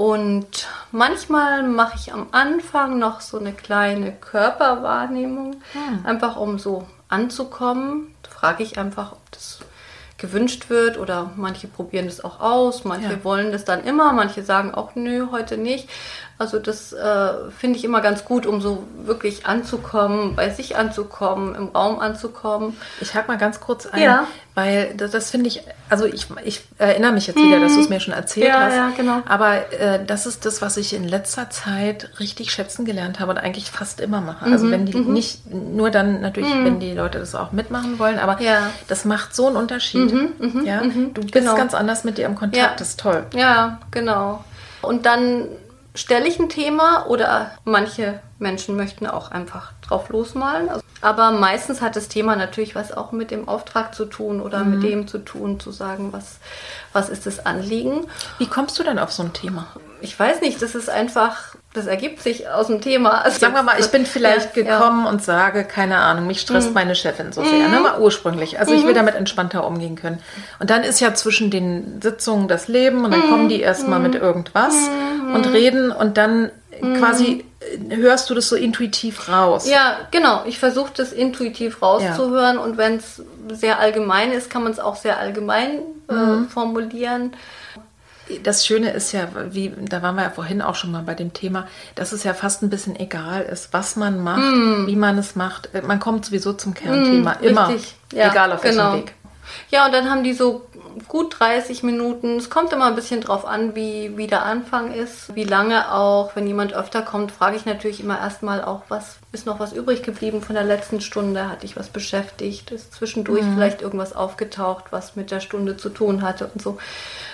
S2: Und manchmal mache ich am Anfang noch so eine kleine Körperwahrnehmung, hm. einfach um so anzukommen. Da frage ich einfach, ob das gewünscht wird oder manche probieren das auch aus, manche ja. wollen das dann immer, manche sagen auch nö, heute nicht. Also das äh, finde ich immer ganz gut, um so wirklich anzukommen, bei sich anzukommen, im Raum anzukommen.
S1: Ich hake mal ganz kurz ein, ja. weil das, das finde ich, also ich, ich erinnere mich jetzt wieder, mhm. dass du es mir schon erzählt ja, hast. Ja, genau. Aber äh, das ist das, was ich in letzter Zeit richtig schätzen gelernt habe und eigentlich fast immer mache. Also mhm. Also wenn die mhm. nicht, nur dann natürlich, mhm. wenn die Leute das auch mitmachen wollen, aber ja. das macht so einen Unterschied. Mhm, mhm, ja? Du bist genau. ganz anders mit dir im Kontakt, das ist toll.
S2: Ja, genau. Und dann stelle ich ein Thema oder manche Menschen möchten auch einfach drauf losmalen. Aber meistens hat das Thema natürlich was auch mit dem Auftrag zu tun oder mhm. mit dem zu tun, zu sagen, was, was ist das Anliegen.
S1: Wie kommst du denn auf so ein Thema?
S2: Ich weiß nicht, das ist einfach, das ergibt sich aus dem Thema.
S1: Also Sagen wir mal, ich bin vielleicht ja, gekommen ja. und sage, keine Ahnung, mich stresst mhm. meine Chefin so sehr, mhm. ne, mal ursprünglich. Also mhm. ich will mhm. damit entspannter umgehen können. Und dann ist ja zwischen den Sitzungen das Leben und dann kommen die erstmal mhm. mit irgendwas mhm. und reden und dann quasi äh, hörst du das so intuitiv raus.
S2: Ja, genau. Ich versuche das intuitiv rauszuhören ja. und wenn es sehr allgemein ist, kann man es auch sehr allgemein äh, formulieren
S1: das Schöne ist ja, wie, da waren wir ja vorhin auch schon mal bei dem Thema, dass es ja fast ein bisschen egal ist, was man macht, mm. wie man es macht. Man kommt sowieso zum Kernthema. Mm, Immer. Ja, egal auf genau. welchem Weg.
S2: Ja, und dann haben die so gut 30 Minuten. Es kommt immer ein bisschen drauf an, wie, wie der Anfang ist, wie lange auch. Wenn jemand öfter kommt, frage ich natürlich immer erstmal auch, was ist noch was übrig geblieben von der letzten Stunde? Hatte ich was beschäftigt? Ist zwischendurch mhm. vielleicht irgendwas aufgetaucht, was mit der Stunde zu tun hatte und so.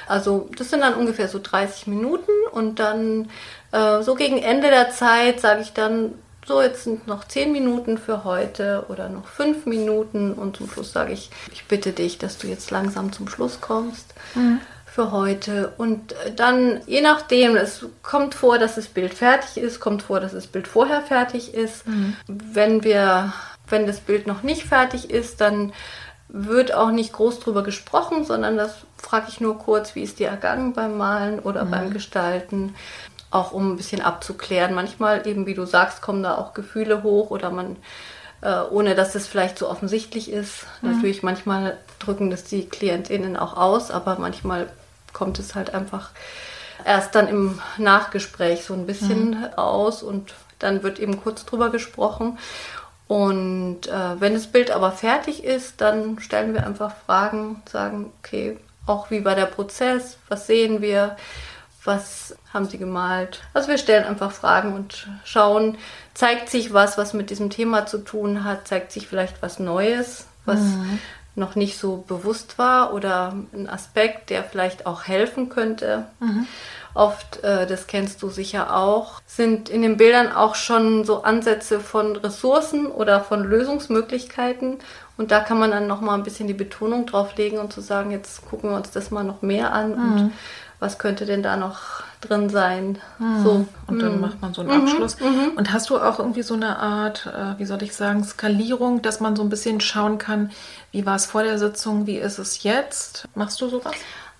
S2: Also das sind dann ungefähr so 30 Minuten und dann äh, so gegen Ende der Zeit sage ich dann, so jetzt sind noch 10 Minuten für heute oder noch 5 Minuten und zum Schluss sage ich, ich bitte dich, dass du jetzt langsam zum Schluss kommst. Mhm für heute. Und dann, je nachdem, es kommt vor, dass das Bild fertig ist, kommt vor, dass das Bild vorher fertig ist. Mhm. Wenn wir, wenn das Bild noch nicht fertig ist, dann wird auch nicht groß drüber gesprochen, sondern das frage ich nur kurz, wie ist dir ergangen beim Malen oder mhm. beim Gestalten, auch um ein bisschen abzuklären. Manchmal eben, wie du sagst, kommen da auch Gefühle hoch oder man, äh, ohne dass es vielleicht so offensichtlich ist. Mhm. Natürlich, manchmal drücken das die KlientInnen auch aus, aber manchmal kommt es halt einfach erst dann im Nachgespräch so ein bisschen mhm. aus und dann wird eben kurz drüber gesprochen. Und äh, wenn das Bild aber fertig ist, dann stellen wir einfach Fragen, sagen, okay, auch wie war der Prozess, was sehen wir, was haben Sie gemalt. Also wir stellen einfach Fragen und schauen, zeigt sich was, was mit diesem Thema zu tun hat, zeigt sich vielleicht was Neues, was mhm. noch nicht so bewusst war oder ein Aspekt, der vielleicht auch helfen könnte. Mhm oft, äh, das kennst du sicher auch, sind in den Bildern auch schon so Ansätze von Ressourcen oder von Lösungsmöglichkeiten. Und da kann man dann nochmal ein bisschen die Betonung drauf legen und zu sagen, jetzt gucken wir uns das mal noch mehr an mhm. und was könnte denn da noch drin sein.
S1: Mhm. So. Und dann mhm. macht man so einen Abschluss. Mhm. mhm. Und hast du auch irgendwie so eine Art, äh, wie soll ich sagen, Skalierung, dass man so ein bisschen schauen kann, wie war es vor der Sitzung, wie ist es jetzt? Machst du sowas?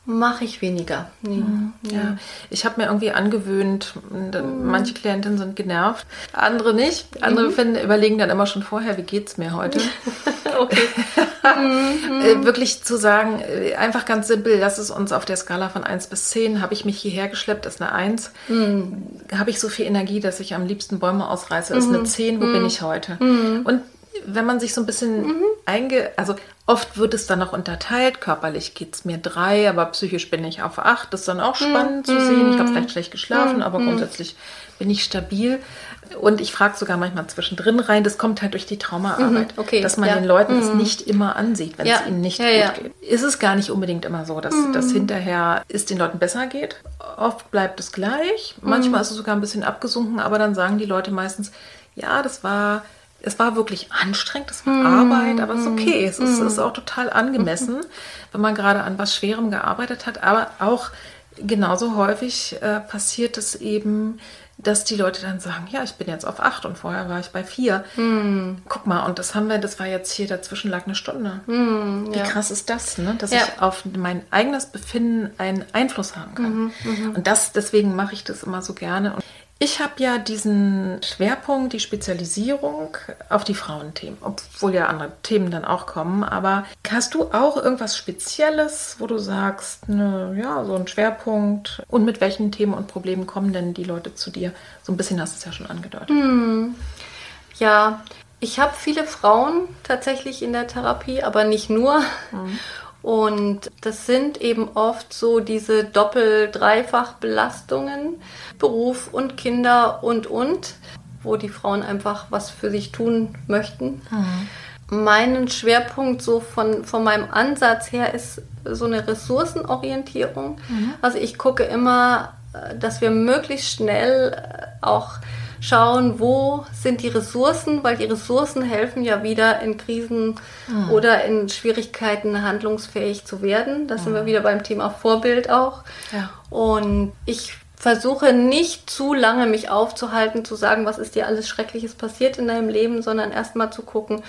S2: Mache ich weniger. Nee.
S1: Mhm. Ja. Ich habe mir irgendwie angewöhnt, mhm. manche Klientinnen sind genervt, andere nicht. Andere mhm. finden, überlegen dann immer schon vorher, wie geht es mir heute. okay. Mhm. Äh, wirklich zu sagen, äh, einfach ganz simpel, lass es uns auf der Skala von 1 bis 10, habe ich mich hierher geschleppt, ist eine 1. Mhm. Habe ich so viel Energie, dass ich am liebsten Bäume ausreiße, ist eine 10, wo bin ich heute? Und wenn man sich so ein bisschen mhm. einge... Also oft wird es dann noch unterteilt. Körperlich geht es mir drei, aber psychisch bin ich auf acht. Das ist dann auch spannend mhm. zu sehen. Ich habe vielleicht schlecht geschlafen, mhm. aber grundsätzlich bin ich stabil. Und ich frage sogar manchmal zwischendrin rein, das kommt halt durch die Traumaarbeit, mhm, okay, dass man ja. den Leuten es mhm. nicht immer ansieht, wenn ja. es ihnen nicht ja, gut geht. Ist es gar nicht unbedingt immer so, dass, mhm. dass hinterher es den Leuten besser geht. Oft bleibt es gleich, manchmal ist es sogar ein bisschen abgesunken, aber dann sagen die Leute meistens, ja, das war es war wirklich anstrengend, es war mm. Arbeit, aber es ist okay. Es ist, mm. ist auch total angemessen, wenn man gerade an was Schwerem gearbeitet hat. Aber auch genauso häufig äh, passiert es eben, dass die Leute dann sagen, ja, ich bin jetzt auf acht und vorher war ich bei vier. Mm. Guck mal, und das haben wir, das war jetzt hier, dazwischen lag eine Stunde. Mm, Wie ja. krass ist das, ne? dass ja. ich auf mein eigenes Befinden einen Einfluss haben kann. Mm -hmm. Und das, deswegen mache ich das immer so gerne. Und ich habe ja diesen Schwerpunkt, die Spezialisierung auf die Frauenthemen, obwohl ja andere Themen dann auch kommen. Aber hast du auch irgendwas Spezielles, wo du sagst, ne, ja, so ein Schwerpunkt? Und mit welchen Themen und Problemen kommen denn die Leute zu dir? So ein bisschen hast du es ja schon angedeutet. Hm.
S2: Ja, ich habe viele Frauen tatsächlich in der Therapie, aber nicht nur. Mhm. Und das sind eben oft so diese Doppel-, Dreifach-Belastungen, Beruf und Kinder und und, wo die Frauen einfach was für sich tun möchten. Mhm. Mein Schwerpunkt so von, von meinem Ansatz her ist so eine Ressourcenorientierung. Mhm. Also ich gucke immer, dass wir möglichst schnell auch schauen, wo sind die Ressourcen, weil die Ressourcen helfen ja wieder in Krisen mhm. oder in Schwierigkeiten handlungsfähig zu werden. Da mhm. sind wir hm. wieder beim Thema Vorbild auch. Ja. Und ich versuche nicht zu lange mich aufzuhalten, zu sagen, was ist dir alles Schreckliches passiert in deinem Leben, sondern erstmal zu gucken,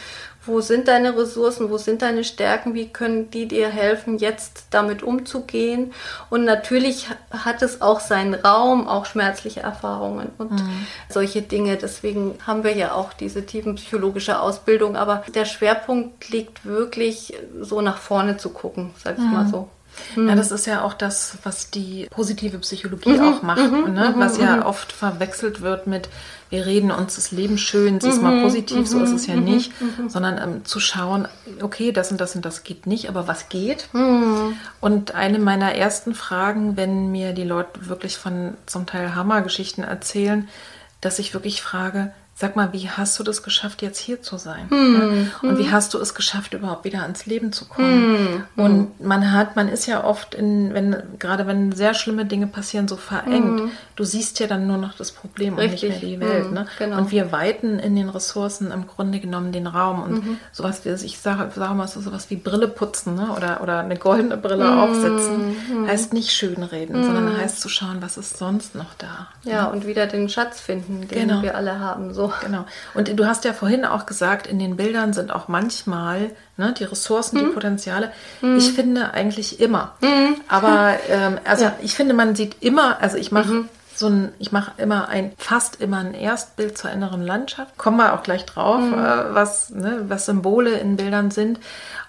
S2: wo sind deine Ressourcen, wo sind deine Stärken, wie können die dir helfen, jetzt damit umzugehen. Und natürlich hat es auch seinen Raum, auch schmerzliche Erfahrungen und mhm. solche Dinge. Deswegen haben wir ja auch diese tiefen psychologische Ausbildung. Aber der Schwerpunkt liegt wirklich so nach vorne zu gucken, sag ich mhm. mal so.
S1: Ja, das ist ja auch das, was die positive Psychologie mhm. auch macht, mhm. ne? was ja mhm. oft verwechselt wird mit wir reden uns das Leben schön, siehst mal mhm, positiv, so ist es ja mhm, nicht, mhm, sondern ähm, zu schauen, okay, das und das und das geht nicht, aber was geht? Und eine meiner ersten Fragen, wenn mir die Leute wirklich von zum Teil Hammergeschichten erzählen, dass ich wirklich frage, Sag mal, wie hast du das geschafft, jetzt hier zu sein? Hm, ja? Und wie hm. hast du es geschafft, überhaupt wieder ans Leben zu kommen? Hm, und hm. man hat, man ist ja oft in, wenn, gerade wenn sehr schlimme Dinge passieren, so verengt. Hm. Du siehst ja dann nur noch das Problem Richtig. und nicht mehr die Welt. Hm, ne? Genau. Und wir weiten in den Ressourcen im Grunde genommen den Raum. Und mhm. sowas wie, ich sage, sage mal so sowas wie Brille putzen, ne? Oder, oder eine goldene Brille aufsetzen, heißt nicht schönreden, sondern heißt zu schauen, was ist sonst noch da.
S2: Ja, ne? und wieder den Schatz finden, den genau. wir alle haben. So.
S1: Genau. Und du hast ja vorhin auch gesagt, in den Bildern sind auch manchmal ne, die Ressourcen, mhm. die Potenziale. Mhm. Ich finde eigentlich immer. Mhm. Aber ähm, also ja. ich finde, man sieht immer, also ich mache mhm. so ein, ich mache immer ein, fast immer ein Erstbild zur inneren Landschaft. Kommen wir auch gleich drauf, mhm. äh, was, ne, was Symbole in Bildern sind.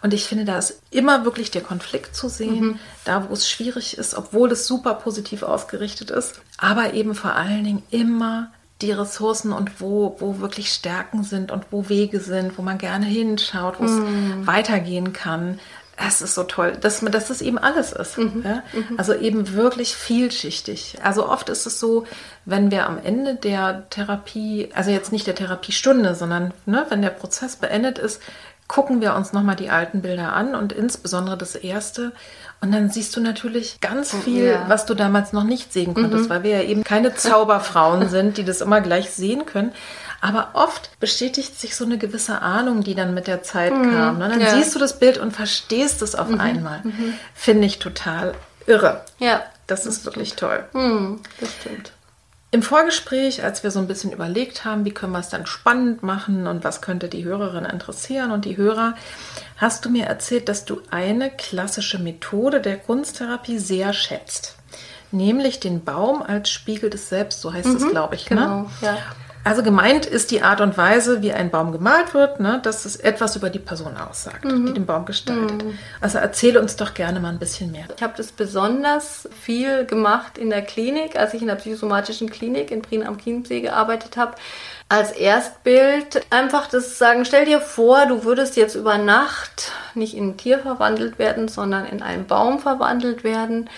S1: Und ich finde, da ist immer wirklich der Konflikt zu sehen, mhm. da wo es schwierig ist, obwohl es super positiv ausgerichtet ist. Aber eben vor allen Dingen immer die Ressourcen und wo, wo wirklich Stärken sind und wo Wege sind, wo man gerne hinschaut, wo es mm. weitergehen kann. Es ist so toll, dass, man, dass das eben alles ist. Mhm. Ja? Mhm. Also eben wirklich vielschichtig. Also oft ist es so, wenn wir am Ende der Therapie, also jetzt nicht der Therapiestunde, sondern ne, wenn der Prozess beendet ist, gucken wir uns nochmal die alten Bilder an und insbesondere das erste und dann siehst du natürlich ganz oh, viel, ja. was du damals noch nicht sehen konntest, mhm. weil wir ja eben keine Zauberfrauen sind, die das immer gleich sehen können. Aber oft bestätigt sich so eine gewisse Ahnung, die dann mit der Zeit mhm. kam. Ne? Dann ja. siehst du das Bild und verstehst es auf mhm. einmal. Mhm. Finde ich total irre. Ja. Das, das ist wirklich toll.
S2: Mhm. Das stimmt.
S1: Im Vorgespräch, als wir so ein bisschen überlegt haben, wie können wir es dann spannend machen und was könnte die Hörerin interessieren und die Hörer, hast du mir erzählt, dass du eine klassische Methode der Kunsttherapie sehr schätzt. Nämlich den Baum als Spiegel des Selbst, so heißt es, mhm, glaube ich. Ne? Genau, ne? ja. Also gemeint ist die Art und Weise, wie ein Baum gemalt wird, ne, dass es etwas über die Person aussagt, mhm. die den Baum gestaltet. Mhm. Also erzähle uns doch gerne mal ein bisschen mehr.
S2: Ich habe das besonders viel gemacht in der Klinik, als ich in der psychosomatischen Klinik in Prien am Chiemsee gearbeitet habe. Als Erstbild einfach das sagen, stell dir vor, du würdest jetzt über Nacht nicht in ein Tier verwandelt werden, sondern in einen Baum verwandelt werden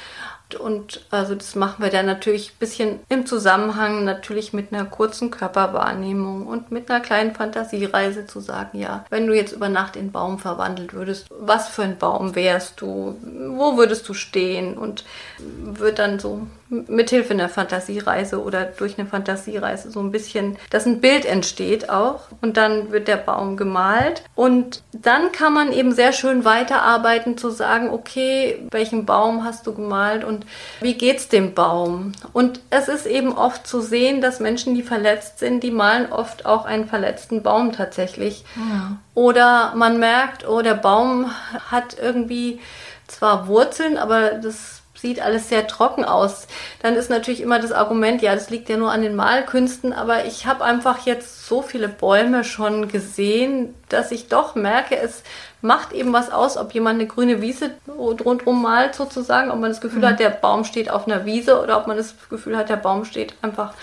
S2: und also das machen wir dann natürlich ein bisschen im Zusammenhang natürlich mit einer kurzen Körperwahrnehmung und mit einer kleinen Fantasiereise zu sagen, ja, wenn du jetzt über Nacht in Baum verwandelt würdest, was für ein Baum wärst du, wo würdest du stehen? Und wird dann so mithilfe einer Fantasiereise oder durch eine Fantasiereise so ein bisschen, dass ein Bild entsteht auch und dann wird der Baum gemalt. Und dann kann man eben sehr schön weiterarbeiten zu sagen, okay, welchen Baum hast du gemalt und wie geht's dem Baum? Und es ist eben oft zu sehen, dass Menschen, die verletzt sind, die malen oft auch einen verletzten Baum tatsächlich. Ja. Oder man merkt, oh, der Baum hat irgendwie zwar Wurzeln, aber das sieht alles sehr trocken aus. Dann ist natürlich immer das Argument, ja, das liegt ja nur an den Malkünsten, aber ich habe einfach jetzt so viele Bäume schon gesehen, dass ich doch merke, es macht eben was aus, ob jemand eine grüne Wiese rundherum malt sozusagen, ob man das Gefühl mhm. hat, der Baum steht auf einer Wiese oder ob man das Gefühl hat, der Baum steht einfach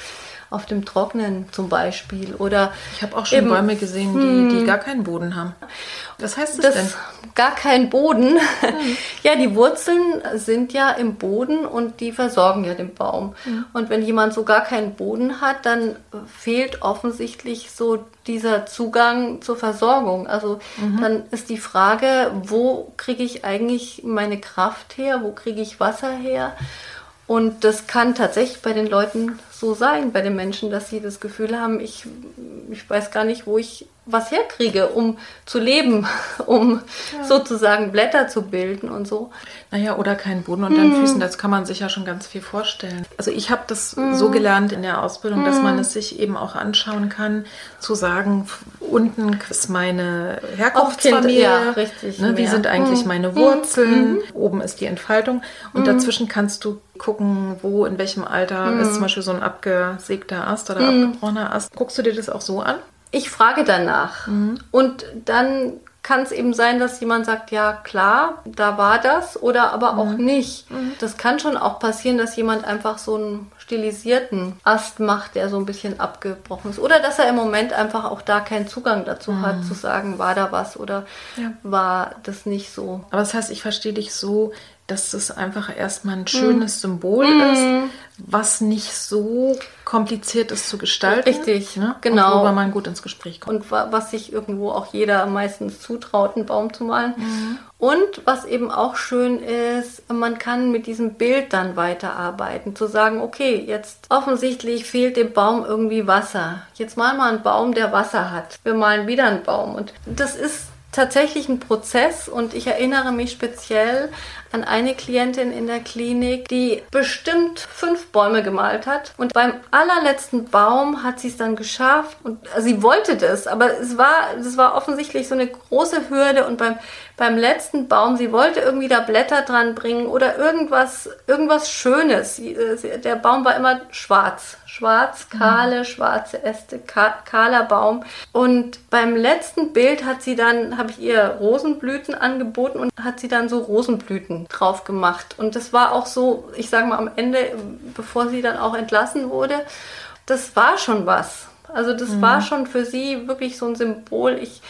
S2: auf dem Trocknen zum Beispiel. Oder
S1: ich habe auch schon eben, Bäume gesehen, die, die hm. gar keinen Boden haben.
S2: Was heißt das, das denn? Gar keinen Boden. Hm. ja, die Wurzeln sind ja im Boden und die versorgen ja den Baum. Hm. Und wenn jemand so gar keinen Boden hat, dann fehlt offensichtlich so dieser Zugang zur Versorgung. Also mhm. dann ist die Frage, wo kriege ich eigentlich meine Kraft her? Wo kriege ich Wasser her? Und das kann tatsächlich bei den Leuten so sein, bei den Menschen, dass sie das Gefühl haben, ich, ich weiß gar nicht, wo ich was herkriege, um zu leben, um ja. sozusagen Blätter zu bilden und so.
S1: Naja, oder keinen Boden unter den mm. Füßen, das kann man sich ja schon ganz viel vorstellen. Also ich habe das mm. so gelernt in der Ausbildung, mm. dass man es sich eben auch anschauen kann, zu sagen, unten ist meine Herkunftsfamilie, ja, richtig, ne, wie sind eigentlich mhm. meine Wurzeln, mhm. oben ist die Entfaltung und mhm. dazwischen kannst du gucken, wo, in welchem Alter ist zum Beispiel so ein abgesägter Ast oder abgebrochener Ast. Guckst du dir das auch so an?
S2: Ich frage danach. Mhm. Und dann kann es eben sein, dass jemand sagt, ja klar, da war das oder aber mhm. auch nicht. Mhm. Das kann schon auch passieren, dass jemand einfach so einen stilisierten Ast macht, der so ein bisschen abgebrochen ist. Oder dass er im Moment einfach auch da keinen Zugang dazu mhm. hat, zu sagen, war da was oder ja. war das nicht so.
S1: Aber das heißt, ich verstehe dich so, dass das einfach erstmal ein schönes mhm. Symbol mhm. ist, was nicht so kompliziert ist zu gestalten.
S2: Richtig, ne? genau.
S1: worüber man gut ins Gespräch kommt.
S2: Und was sich irgendwo auch jeder meistens zutraut, einen Baum zu malen. Mhm. Und was eben auch schön ist, man kann mit diesem Bild dann weiterarbeiten. Zu sagen, okay, jetzt offensichtlich fehlt dem Baum irgendwie Wasser. Jetzt malen wir einen Baum, der Wasser hat. Wir malen wieder einen Baum. Und das ist tatsächlich ein Prozess und ich erinnere mich speziell an eine Klientin in der Klinik, die bestimmt fünf Bäume gemalt hat und beim allerletzten Baum hat sie es dann geschafft und also sie wollte das, aber es war, es war offensichtlich so eine große Hürde und beim, beim letzten Baum, sie wollte irgendwie da Blätter dran bringen oder irgendwas, irgendwas Schönes. Äh, der Baum war immer schwarz, schwarz, kahle, mhm. schwarze Äste, kahler Baum. Und beim letzten Bild hat sie dann, habe ich ihr Rosenblüten angeboten und hat sie dann so Rosenblüten drauf gemacht. Und das war auch so, ich sage mal am Ende, bevor sie dann auch entlassen wurde, das war schon was. Also das mhm. war schon für sie wirklich so ein Symbol. Ich,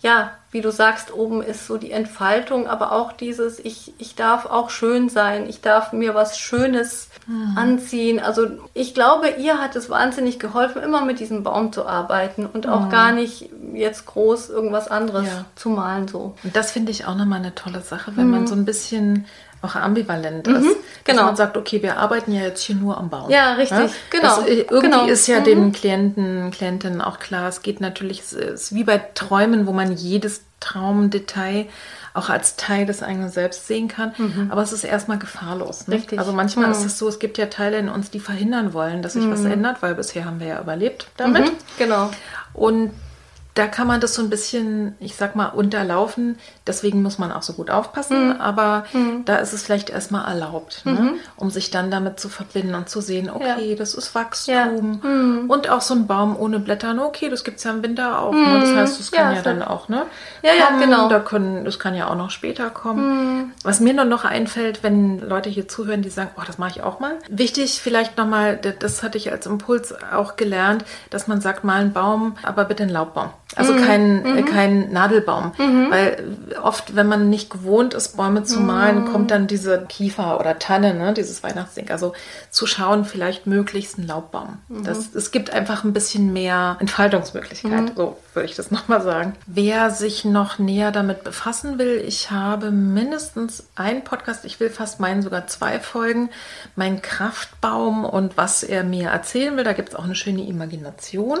S2: ja, wie du sagst, oben ist so die Entfaltung, aber auch dieses, ich, ich darf auch schön sein, ich darf mir was Schönes mhm. anziehen. Also ich glaube, ihr hat es wahnsinnig geholfen, immer mit diesem Baum zu arbeiten und auch mhm. gar nicht jetzt groß irgendwas anderes ja. zu malen. So.
S1: Und das finde ich auch nochmal eine tolle Sache, wenn mhm. man so ein bisschen auch ambivalent mhm, ist.
S2: Genau.
S1: Dass man sagt, okay, wir arbeiten ja jetzt hier nur am Baum.
S2: Ja, richtig, ja? genau.
S1: Das, äh, irgendwie genau. ist ja mhm. den Klienten, Klientinnen auch klar, es geht natürlich, es ist wie bei Träumen, wo man jedes Traumdetail auch als Teil des eigenen Selbst sehen kann. Mhm. Aber es ist erstmal gefahrlos. Ne? Richtig. Also manchmal mhm. ist es so, es gibt ja Teile in uns, die verhindern wollen, dass sich mhm. was ändert, weil bisher haben wir ja überlebt damit. Mhm,
S2: genau.
S1: Und da kann man das so ein bisschen, ich sag mal, unterlaufen. Deswegen muss man auch so gut aufpassen. Mhm. Aber mhm. da ist es vielleicht erstmal erlaubt, ne? mhm. ne? um sich dann damit zu verbinden und zu sehen, okay, ja. das ist Wachstum. Ja. Mhm. Und auch so ein Baum ohne Blättern, okay, das gibt es ja im Winter auch. Ne? Das mhm. heißt, das kann ja, ja dann auch, ne?
S2: Ja, kommen. ja, genau.
S1: Da können, das kann ja auch noch später kommen. Mhm. Was mir nur noch einfällt, wenn Leute hier zuhören, die sagen, oh, das mache ich auch mal. Wichtig vielleicht nochmal, das hatte ich als Impuls auch gelernt, dass man sagt, mal einen Baum, aber bitte einen Laubbaum. Also mhm. kein, äh, mhm. kein Nadelbaum. Mhm. Weil oft, wenn man nicht gewohnt ist, Bäume zu malen, mhm. kommt dann diese Kiefer oder Tanne, ne, dieses Weihnachtsding. Also zu schauen, vielleicht möglichst ein Laubbaum. Mhm. Das, es gibt einfach ein bisschen mehr Entfaltungsmöglichkeit, mhm. so würde ich das nochmal sagen. Wer sich noch näher damit befassen will, ich habe mindestens einen Podcast, ich will fast meinen sogar zwei Folgen, mein Kraftbaum und was er mir erzählen will. Da gibt es auch eine schöne Imagination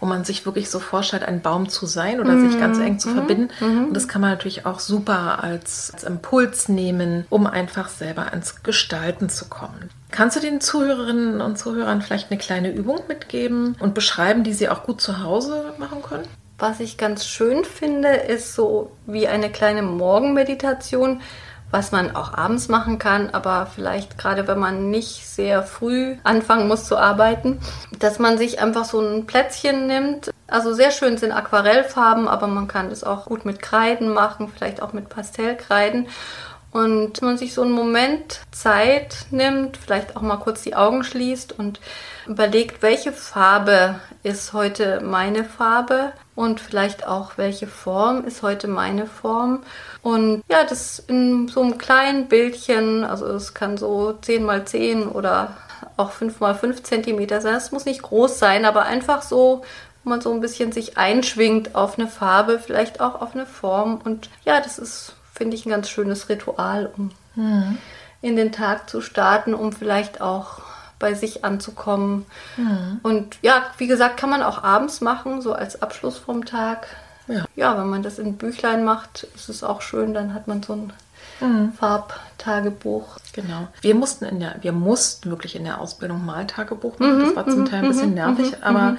S1: wo man sich wirklich so vorstellt, ein Baum zu sein oder mhm. sich ganz eng zu mhm. verbinden. Mhm. Und das kann man natürlich auch super als, als Impuls nehmen, um einfach selber ans Gestalten zu kommen. Kannst du den Zuhörerinnen und Zuhörern vielleicht eine kleine Übung mitgeben und beschreiben, die sie auch gut zu Hause machen können?
S2: Was ich ganz schön finde, ist so wie eine kleine Morgenmeditation was man auch abends machen kann, aber vielleicht gerade wenn man nicht sehr früh anfangen muss zu arbeiten, dass man sich einfach so ein Plätzchen nimmt. Also sehr schön sind Aquarellfarben, aber man kann das auch gut mit Kreiden machen, vielleicht auch mit Pastellkreiden. Und man sich so einen Moment Zeit nimmt, vielleicht auch mal kurz die Augen schließt und überlegt, welche Farbe ist heute meine Farbe und vielleicht auch welche Form ist heute meine Form. Und ja, das in so einem kleinen Bildchen, also es kann so 10 mal 10 oder auch 5 mal 5 Zentimeter sein. Es muss nicht groß sein, aber einfach so, man so ein bisschen sich einschwingt auf eine Farbe, vielleicht auch auf eine Form. Und ja, das ist, finde ich, ein ganz schönes Ritual, um hm in den Tag zu starten, um vielleicht auch bei sich anzukommen. Mhm. Und ja, wie gesagt, kann man auch abends machen, so als Abschluss vom Tag. Ja. ja, wenn man das in Büchlein macht, ist es auch schön, dann hat man so ein mhm. Farbtagebuch.
S1: Genau. Wir mussten in der, wir mussten wirklich in der Ausbildung mal Tagebuch machen. Mhm, das war zum mhm, Teil ein bisschen mhm, nervig, mhm, aber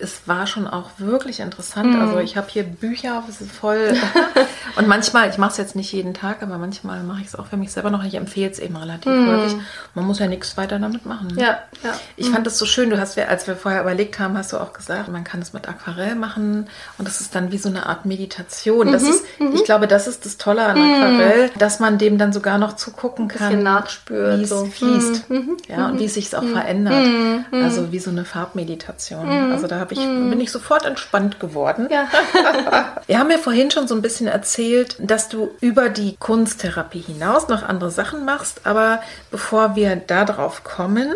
S1: es war schon auch wirklich interessant. Mm. Also ich habe hier Bücher voll. und manchmal, ich mache es jetzt nicht jeden Tag, aber manchmal mache ich es auch für mich selber noch. Ich empfehle es eben relativ mm. häufig. Man muss ja nichts weiter damit machen.
S2: Ne? Ja, ja.
S1: Ich mm. fand es so schön. Du hast ja, als wir vorher überlegt haben, hast du auch gesagt, man kann es mit Aquarell machen und das ist dann wie so eine Art Meditation. Das mhm, ist, mhm. ich glaube, das ist das Tolle an mm. Aquarell, dass man dem dann sogar noch zugucken kann,
S2: wie nachspürt,
S1: wie es so. fließt, mhm, ja, und wie es sich auch verändert. Also wie so eine Farbmeditation. Also da habe ich, mm. bin ich sofort entspannt geworden. Ja. Wir haben ja vorhin schon so ein bisschen erzählt, dass du über die Kunsttherapie hinaus noch andere Sachen machst. Aber bevor wir darauf kommen,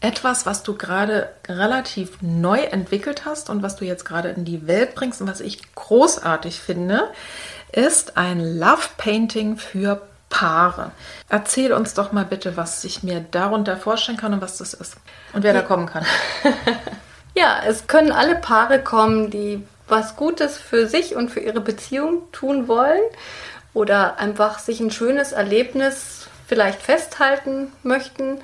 S1: etwas, was du gerade relativ neu entwickelt hast und was du jetzt gerade in die Welt bringst und was ich großartig finde, ist ein Love Painting für Paare. Erzähl uns doch mal bitte, was ich mir darunter vorstellen kann und was das ist und wer da kommen kann.
S2: Ja, es können alle Paare kommen, die was Gutes für sich und für ihre Beziehung tun wollen oder einfach sich ein schönes Erlebnis vielleicht festhalten möchten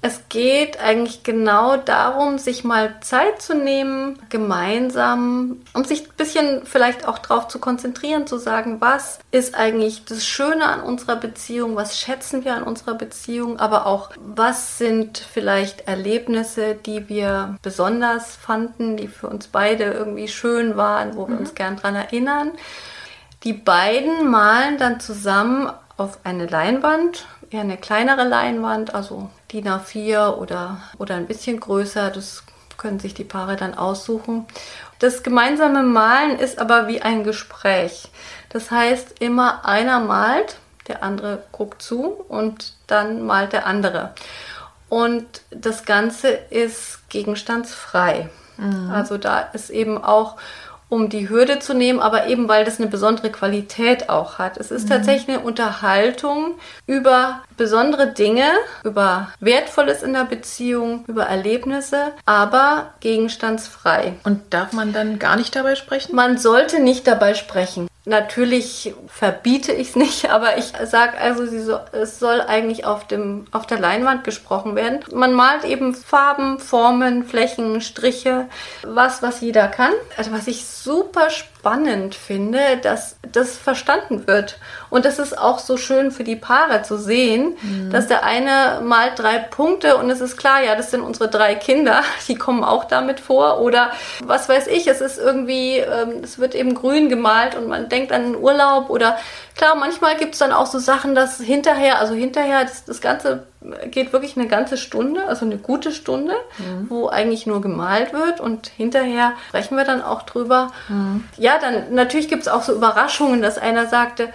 S2: es geht eigentlich genau darum, sich mal Zeit zu nehmen, gemeinsam, um sich ein bisschen vielleicht auch darauf zu konzentrieren, zu sagen, was ist eigentlich das Schöne an unserer Beziehung, was schätzen wir an unserer Beziehung, aber auch, was sind vielleicht Erlebnisse, die wir besonders fanden, die für uns beide irgendwie schön waren, wo wir mhm. uns gern dran erinnern. Die beiden malen dann zusammen auf eine Leinwand, eher eine kleinere Leinwand, also DIN A4 oder, oder ein bisschen größer. Das können sich die Paare dann aussuchen. Das gemeinsame Malen ist aber wie ein Gespräch. Das heißt, immer einer malt, der andere guckt zu und dann malt der andere. Und das Ganze ist gegenstandsfrei. Mhm. Also da ist eben auch um die Hürde zu nehmen, aber eben weil das eine besondere Qualität auch hat. Es ist mhm. tatsächlich eine Unterhaltung über besondere Dinge, über Wertvolles in der Beziehung, über Erlebnisse, aber gegenstandsfrei.
S1: Und darf man dann gar nicht dabei sprechen?
S2: Man sollte nicht dabei sprechen. Natürlich verbiete ich es nicht, aber ich sage also, so, es soll eigentlich auf, dem, auf der Leinwand gesprochen werden. Man malt eben Farben, Formen, Flächen, Striche, was, was jeder kann. Also was ich super spannend finde, dass das verstanden wird. Und das ist auch so schön für die Paare zu sehen, mhm. dass der eine malt drei Punkte und es ist klar, ja, das sind unsere drei Kinder, die kommen auch damit vor. Oder was weiß ich, es ist irgendwie, ähm, es wird eben grün gemalt und man denkt an den Urlaub. Oder klar, manchmal gibt es dann auch so Sachen, dass hinterher, also hinterher, das, das Ganze geht wirklich eine ganze Stunde, also eine gute Stunde, mhm. wo eigentlich nur gemalt wird und hinterher sprechen wir dann auch drüber. Mhm. Ja, dann natürlich gibt es auch so Überraschungen, dass einer sagte,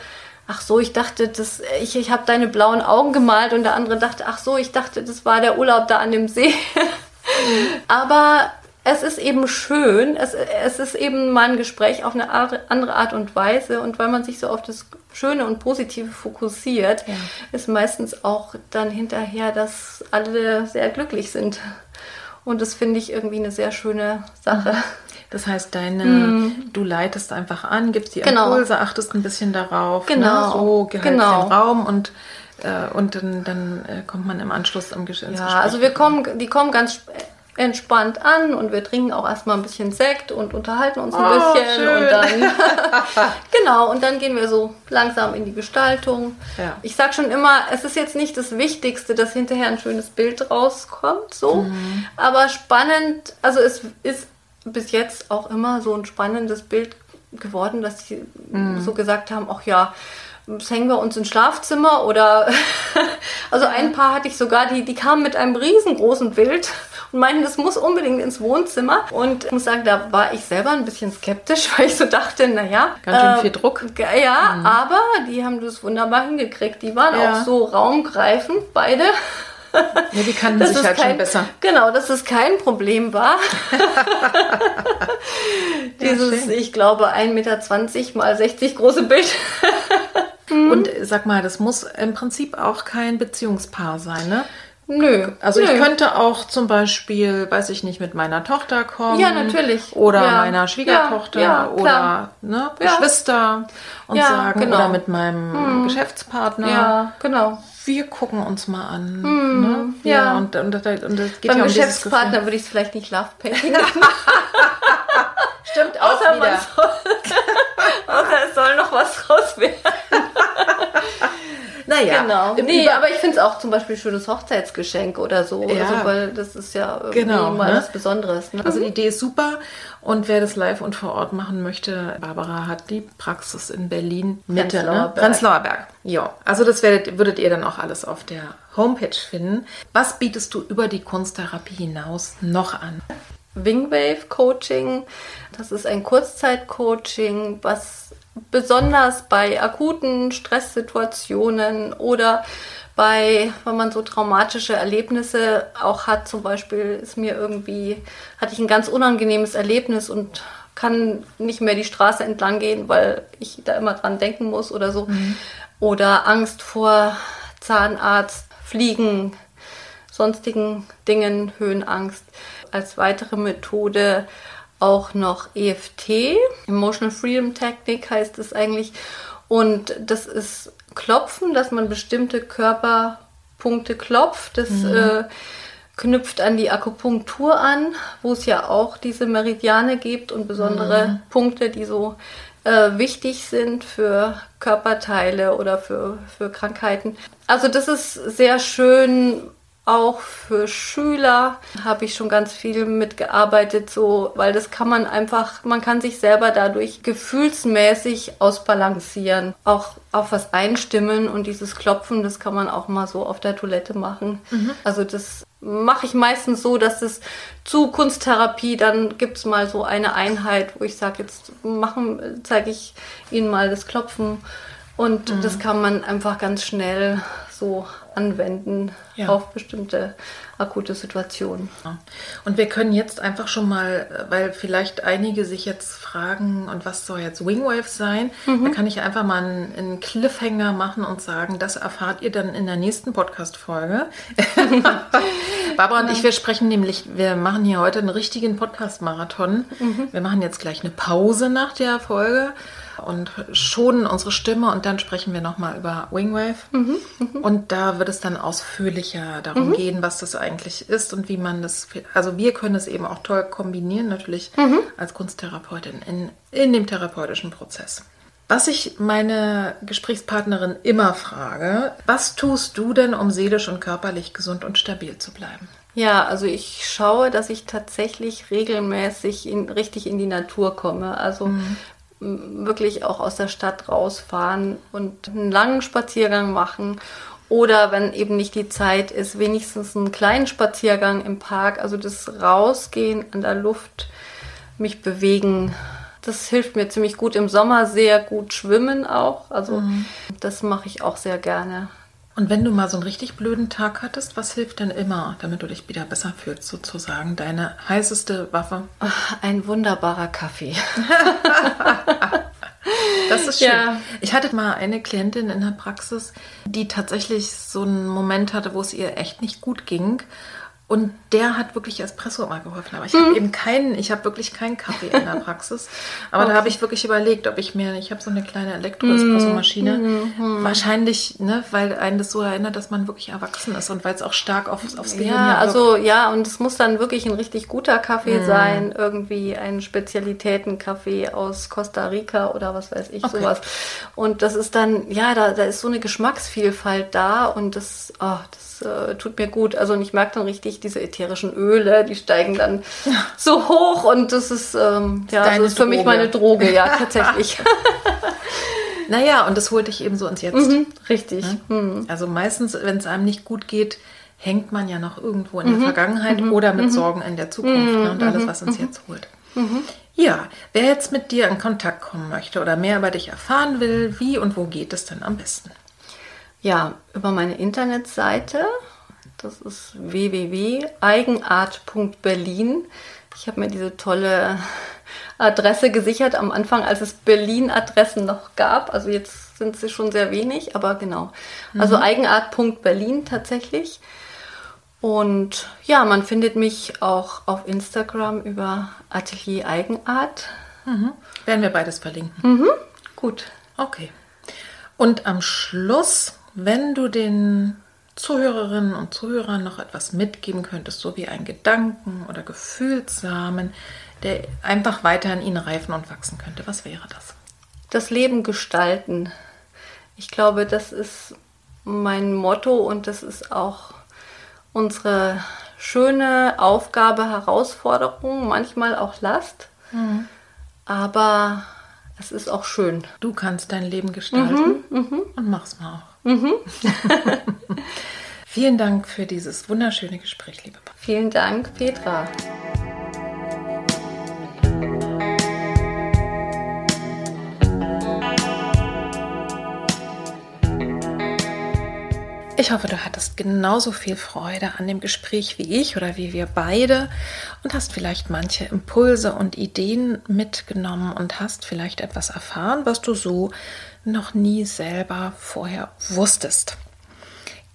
S2: ach so, ich dachte, das, ich, ich habe deine blauen Augen gemalt und der andere dachte, ach so, ich dachte, das war der Urlaub da an dem See. Mhm. Aber es ist eben schön, es, es ist eben mal ein Gespräch auf eine andere Art und Weise und weil man sich so auf das Schöne und Positive fokussiert, ja. ist meistens auch dann hinterher, dass alle sehr glücklich sind. Und das finde ich irgendwie eine sehr schöne Sache.
S1: Das heißt, deine, mm. du leitest einfach an, gibst die genau. Impulse, achtest ein bisschen darauf. Ne? Genau. Ne? So gehört genau. den Raum und äh, und dann, dann äh, kommt man im Anschluss am Gesch
S2: Ja, also wir kommen, die kommen ganz entspannt an und wir trinken auch erstmal ein bisschen Sekt und unterhalten uns ein oh, bisschen schön. und dann genau und dann gehen wir so langsam in die Gestaltung. Ja. Ich sag schon immer, es ist jetzt nicht das Wichtigste, dass hinterher ein schönes Bild rauskommt, so, mhm. aber spannend, also es ist bis jetzt auch immer so ein spannendes Bild geworden, dass sie mhm. so gesagt haben, ach ja, das hängen wir uns ins Schlafzimmer oder also ein Paar hatte ich sogar, die, die kamen mit einem riesengroßen Bild und meinten, das muss unbedingt ins Wohnzimmer. Und ich muss sagen, da war ich selber ein bisschen skeptisch, weil ich so dachte, naja.
S1: Ganz schön äh, viel Druck.
S2: Ja, mhm. aber die haben das wunderbar hingekriegt. Die waren ja. auch so raumgreifend, beide.
S1: Ja, die kannten das sich halt kein, schon besser.
S2: Genau, dass es kein Problem war. Dieses, ja, ich glaube, 1,20 Meter mal 60 große Bild
S1: Und sag mal, das muss im Prinzip auch kein Beziehungspaar sein, ne?
S2: Nö.
S1: Also
S2: nö.
S1: ich könnte auch zum Beispiel, weiß ich nicht, mit meiner Tochter kommen.
S2: Ja, natürlich.
S1: Oder
S2: Ja.
S1: meiner Schwiegertochter
S2: Ja, ja,
S1: oder ne. Geschwister und sagen,
S2: genau.
S1: oder mit meinem Geschäftspartner.
S2: Ja, genau.
S1: Wir gucken uns mal an. Ne?
S2: ja.
S1: und, und, und, und es geht
S2: Beim
S1: ja um
S2: Geschäftspartner würde ich es vielleicht nicht Love Painting
S1: Stimmt
S2: Außer man soll, außer es soll noch was raus.
S1: Naja,
S2: Genau. Nee,
S1: Über-
S2: aber ich finde es auch zum Beispiel ein schönes Hochzeitsgeschenk oder so.
S1: Ja.
S2: Also, weil das ist ja irgendwie
S1: Genau,
S2: mal
S1: ne?
S2: was Besonderes. Ne?
S1: Also die Idee ist super und wer das live und vor Ort machen möchte, Barbara hat die Praxis in Berlin Mitte,
S2: Prenzlauer
S1: ne? Prenzlauer Berg. Ja, also das werdet, würdet ihr dann auch alles auf der Homepage finden. Was bietest du über die Kunsttherapie hinaus noch an?
S2: Wingwave Coaching. Das ist ein Kurzzeitcoaching, was besonders bei akuten Stresssituationen oder bei, wenn man so traumatische Erlebnisse auch hat, zum Beispiel ist mir irgendwie, hatte ich ein ganz unangenehmes Erlebnis und kann nicht mehr die Straße entlang gehen, weil ich da immer dran denken muss oder so. Oder Angst vor Zahnarzt, Fliegen, sonstigen Dingen, Höhenangst. Als weitere Methode auch noch EFT, Emotional Freedom Technik heißt es eigentlich. Und das ist Klopfen, dass man bestimmte Körperpunkte klopft. Das äh, knüpft an die Akupunktur an, wo es ja auch diese Meridiane gibt und besondere Punkte, die so äh, wichtig sind für Körperteile oder für, für Krankheiten. Also das ist sehr schön, auch für Schüler habe ich schon ganz viel mitgearbeitet, so, weil das kann man einfach, man kann sich selber dadurch gefühlsmäßig ausbalancieren, auch auf was einstimmen und dieses Klopfen, das kann man auch mal so auf der Toilette machen. Also das mache ich meistens so, dass es zu Kunsttherapie, dann gibt es mal so eine Einheit, wo ich sage, jetzt machen, zeige ich Ihnen mal das Klopfen. Und das kann man einfach ganz schnell so anwenden
S1: Ja.
S2: auf bestimmte akute Situationen.
S1: Und wir können jetzt einfach schon mal, weil vielleicht einige sich jetzt fragen, und was soll jetzt Wingwave sein? Da kann ich einfach mal einen, einen Cliffhanger machen und sagen, das erfahrt ihr dann in der nächsten Podcast-Folge. Barbara und ich, wir sprechen nämlich, wir machen hier heute einen richtigen Podcast-Marathon. Wir machen jetzt gleich eine Pause nach der Folge und schonen unsere Stimme und dann sprechen wir nochmal über Wingwave. Und da wird es dann ausführlicher darum gehen, was das eigentlich ist und wie man das, also wir können es eben auch toll kombinieren, natürlich als Kunsttherapeutin in, in dem therapeutischen Prozess. Was ich meine Gesprächspartnerin immer frage, was tust du denn, um seelisch und körperlich gesund und stabil zu bleiben?
S2: Ja, also ich schaue, dass ich tatsächlich regelmäßig in, richtig in die Natur komme. Also m, wirklich auch aus der Stadt rausfahren und einen langen Spaziergang machen. Oder wenn eben nicht die Zeit ist, wenigstens einen kleinen Spaziergang im Park. Also das Rausgehen an der Luft, mich bewegen. Das hilft mir ziemlich gut im Sommer, sehr gut schwimmen auch. Also das mache ich auch sehr gerne.
S1: Und wenn du mal so einen richtig blöden Tag hattest, was hilft denn immer, damit du dich wieder besser fühlst, sozusagen? Deine heißeste Waffe?
S2: Ein wunderbarer Kaffee.
S1: Das ist schön.
S2: Ja.
S1: Ich hatte mal eine Klientin in der Praxis, die tatsächlich so einen Moment hatte, wo es ihr echt nicht gut ging. Und der hat wirklich Espresso mal geholfen. Aber ich habe eben keinen, ich habe wirklich keinen Kaffee in der Praxis. Aber da habe ich wirklich überlegt, ob ich mir, ich habe so eine kleine Elektro-Espresso-Maschine.
S2: Hm,
S1: Wahrscheinlich, ne, weil einen das so erinnert, dass man wirklich erwachsen ist und weil es auch stark aufs, aufs Gehirn
S2: Ja, also ja, und es muss dann wirklich ein richtig guter Kaffee sein, irgendwie ein Spezialitätenkaffee aus Costa Rica oder was weiß ich,
S1: Okay.
S2: sowas. Und das ist dann, ja, da, da ist so eine Geschmacksvielfalt da und das, oh, das äh, tut mir gut. Also und ich merke dann richtig diese ätherischen Öle, die steigen dann so hoch und das ist, ähm, ja,
S1: Deine
S2: das ist für mich
S1: Droge.
S2: meine Droge, ja, tatsächlich.
S1: Naja, und das holt dich eben so ins Jetzt.
S2: richtig. Hm.
S1: Also meistens, wenn es einem nicht gut geht, hängt man ja noch irgendwo in der Vergangenheit oder mit Sorgen in der Zukunft ne, und alles, was uns jetzt holt. Ja, wer jetzt mit dir in Kontakt kommen möchte oder mehr über dich erfahren will, wie und wo geht es denn am besten?
S2: Ja, über meine Internetseite. Das ist www.eigenart.berlin. Ich habe mir diese tolle Adresse gesichert am Anfang, als es Berlin-Adressen noch gab. Also jetzt sind sie schon sehr wenig, aber genau. Also mhm. Eigenart.berlin tatsächlich. Und ja, man findet mich auch auf Instagram über Atelier Eigenart.
S1: Mhm. Werden wir beides verlinken.
S2: Mhm. Gut.
S1: Okay. Und am Schluss, wenn du den Zuhörerinnen und Zuhörern noch etwas mitgeben könntest, so wie ein Gedanken oder Gefühlssamen, der einfach weiter in ihnen reifen und wachsen könnte, was wäre das?
S2: Das Leben gestalten. Ich glaube, das ist mein Motto und das ist auch unsere schöne Aufgabe, Herausforderung, manchmal auch Last. Mhm. Aber es ist auch schön.
S1: Du kannst dein Leben gestalten mhm, mhm. und mach's mal auch. Mhm. Vielen Dank für dieses wunderschöne Gespräch, liebe Papa.
S2: Vielen Dank, Petra.
S1: Ich hoffe, du hattest genauso viel Freude an dem Gespräch wie ich oder wie wir beide und hast vielleicht manche Impulse und Ideen mitgenommen und hast vielleicht etwas erfahren, was du so noch nie selber vorher wusstest.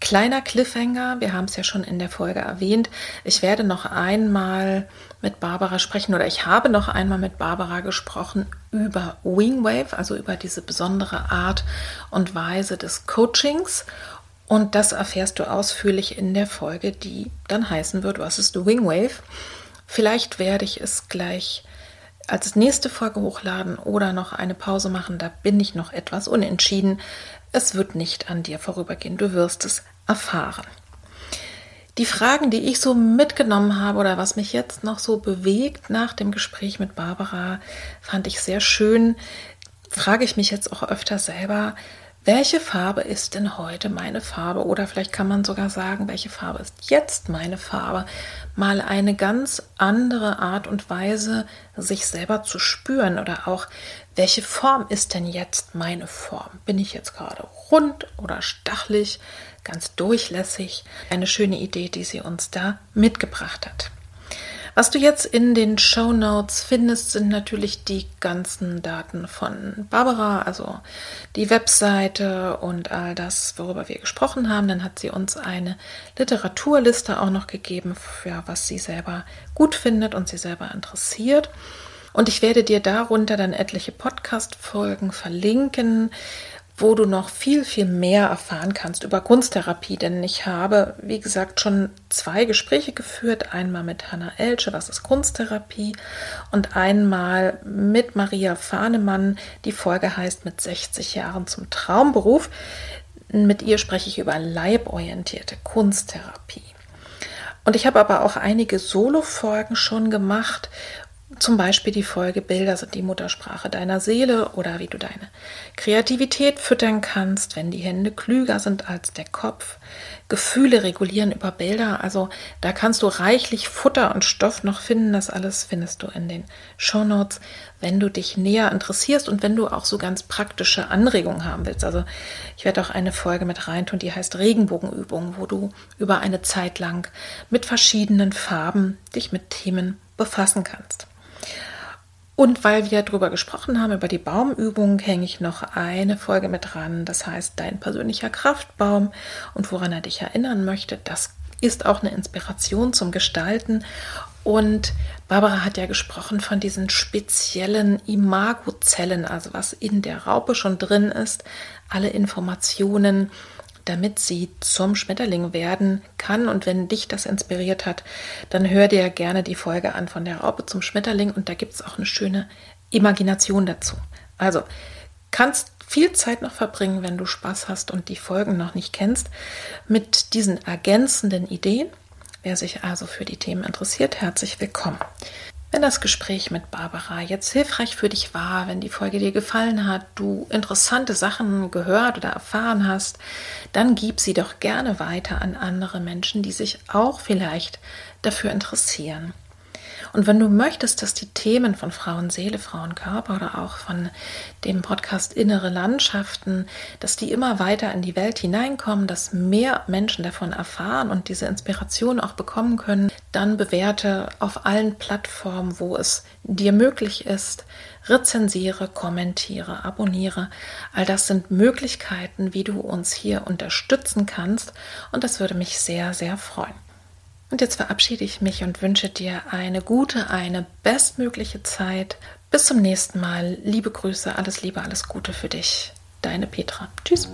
S1: Kleiner Cliffhanger, wir haben es ja schon in der Folge erwähnt. Ich werde noch einmal mit Barbara sprechen oder ich habe noch einmal mit Barbara gesprochen über Wingwave, also über diese besondere Art und Weise des Coachings. Und das erfährst du ausführlich in der Folge, die dann heißen wird, was ist Wingwave? Vielleicht werde ich es gleich als nächste Folge hochladen oder noch eine Pause machen. Da bin ich noch etwas unentschieden. Es wird nicht an dir vorübergehen. Du wirst es erfahren. Die Fragen, die ich so mitgenommen habe oder was mich jetzt noch so bewegt nach dem Gespräch mit Barbara, fand ich sehr schön. Frage ich mich jetzt auch öfter selber, welche Farbe ist denn heute meine Farbe? Oder vielleicht kann man sogar sagen, welche Farbe ist jetzt meine Farbe? Mal eine ganz andere Art und Weise, sich selber zu spüren oder auch, welche Form ist denn jetzt meine Form? Bin ich jetzt gerade rund oder stachelig, ganz durchlässig? Eine schöne Idee, die sie uns da mitgebracht hat. Was du jetzt in den Show Notes findest, sind natürlich die ganzen Daten von Barbara, also die Webseite und all das, worüber wir gesprochen haben. Dann hat sie uns eine Literaturliste auch noch gegeben, für was sie selber gut findet und sie selber interessiert. Und ich werde dir darunter dann etliche Podcast-Folgen verlinken, wo du noch viel, viel mehr erfahren kannst über Kunsttherapie. Denn ich habe, wie gesagt, schon zwei Gespräche geführt. Einmal mit Hanna Elche, was ist Kunsttherapie? Und einmal mit Maria Fahnemann. Die Folge heißt mit 60 Jahren zum Traumberuf. Mit ihr spreche ich über leiborientierte Kunsttherapie. Und ich habe aber auch einige Solo-Folgen schon gemacht, zum Beispiel die Folge Bilder sind die Muttersprache deiner Seele oder wie du deine Kreativität füttern kannst, wenn die Hände klüger sind als der Kopf. Gefühle regulieren über Bilder. Also da kannst du reichlich Futter und Stoff noch finden. Das alles findest du in den Show Notes, wenn du dich näher interessierst und wenn du auch so ganz praktische Anregungen haben willst. Also ich werde auch eine Folge mit reintun, die heißt Regenbogenübung, wo du über eine Zeit lang mit verschiedenen Farben dich mit Themen befassen kannst. Und weil wir darüber gesprochen haben, über die Baumübung, hänge ich noch eine Folge mit dran. Das heißt, dein persönlicher Kraftbaum und woran er dich erinnern möchte. Das ist auch eine Inspiration zum Gestalten. Und Barbara hat ja gesprochen von diesen speziellen Imagozellen, also was in der Raupe schon drin ist, alle Informationen, damit sie zum Schmetterling werden kann. Und wenn dich das inspiriert hat, dann hör dir gerne die Folge an von der Raupe zum Schmetterling und da gibt es auch eine schöne Imagination dazu. Also kannst viel Zeit noch verbringen, wenn du Spaß hast und die Folgen noch nicht kennst, mit diesen ergänzenden Ideen. Wer sich also für die Themen interessiert, herzlich willkommen. Wenn das Gespräch mit Barbara jetzt hilfreich für dich war, wenn die Folge dir gefallen hat, du interessante Sachen gehört oder erfahren hast, dann gib sie doch gerne weiter an andere Menschen, die sich auch vielleicht dafür interessieren. Und wenn du möchtest, dass die Themen von Frauenseele, Frauenkörper oder auch von dem Podcast Innere Landschaften, dass die immer weiter in die Welt hineinkommen, dass mehr Menschen davon erfahren und diese Inspiration auch bekommen können, dann bewerte auf allen Plattformen, wo es dir möglich ist, rezensiere, kommentiere, abonniere. All das sind Möglichkeiten, wie du uns hier unterstützen kannst und das würde mich sehr, sehr freuen. Und jetzt verabschiede ich mich und wünsche dir eine gute, eine bestmögliche Zeit. Bis zum nächsten Mal. Liebe Grüße, alles Liebe, alles Gute für dich. Deine Petra. Tschüss.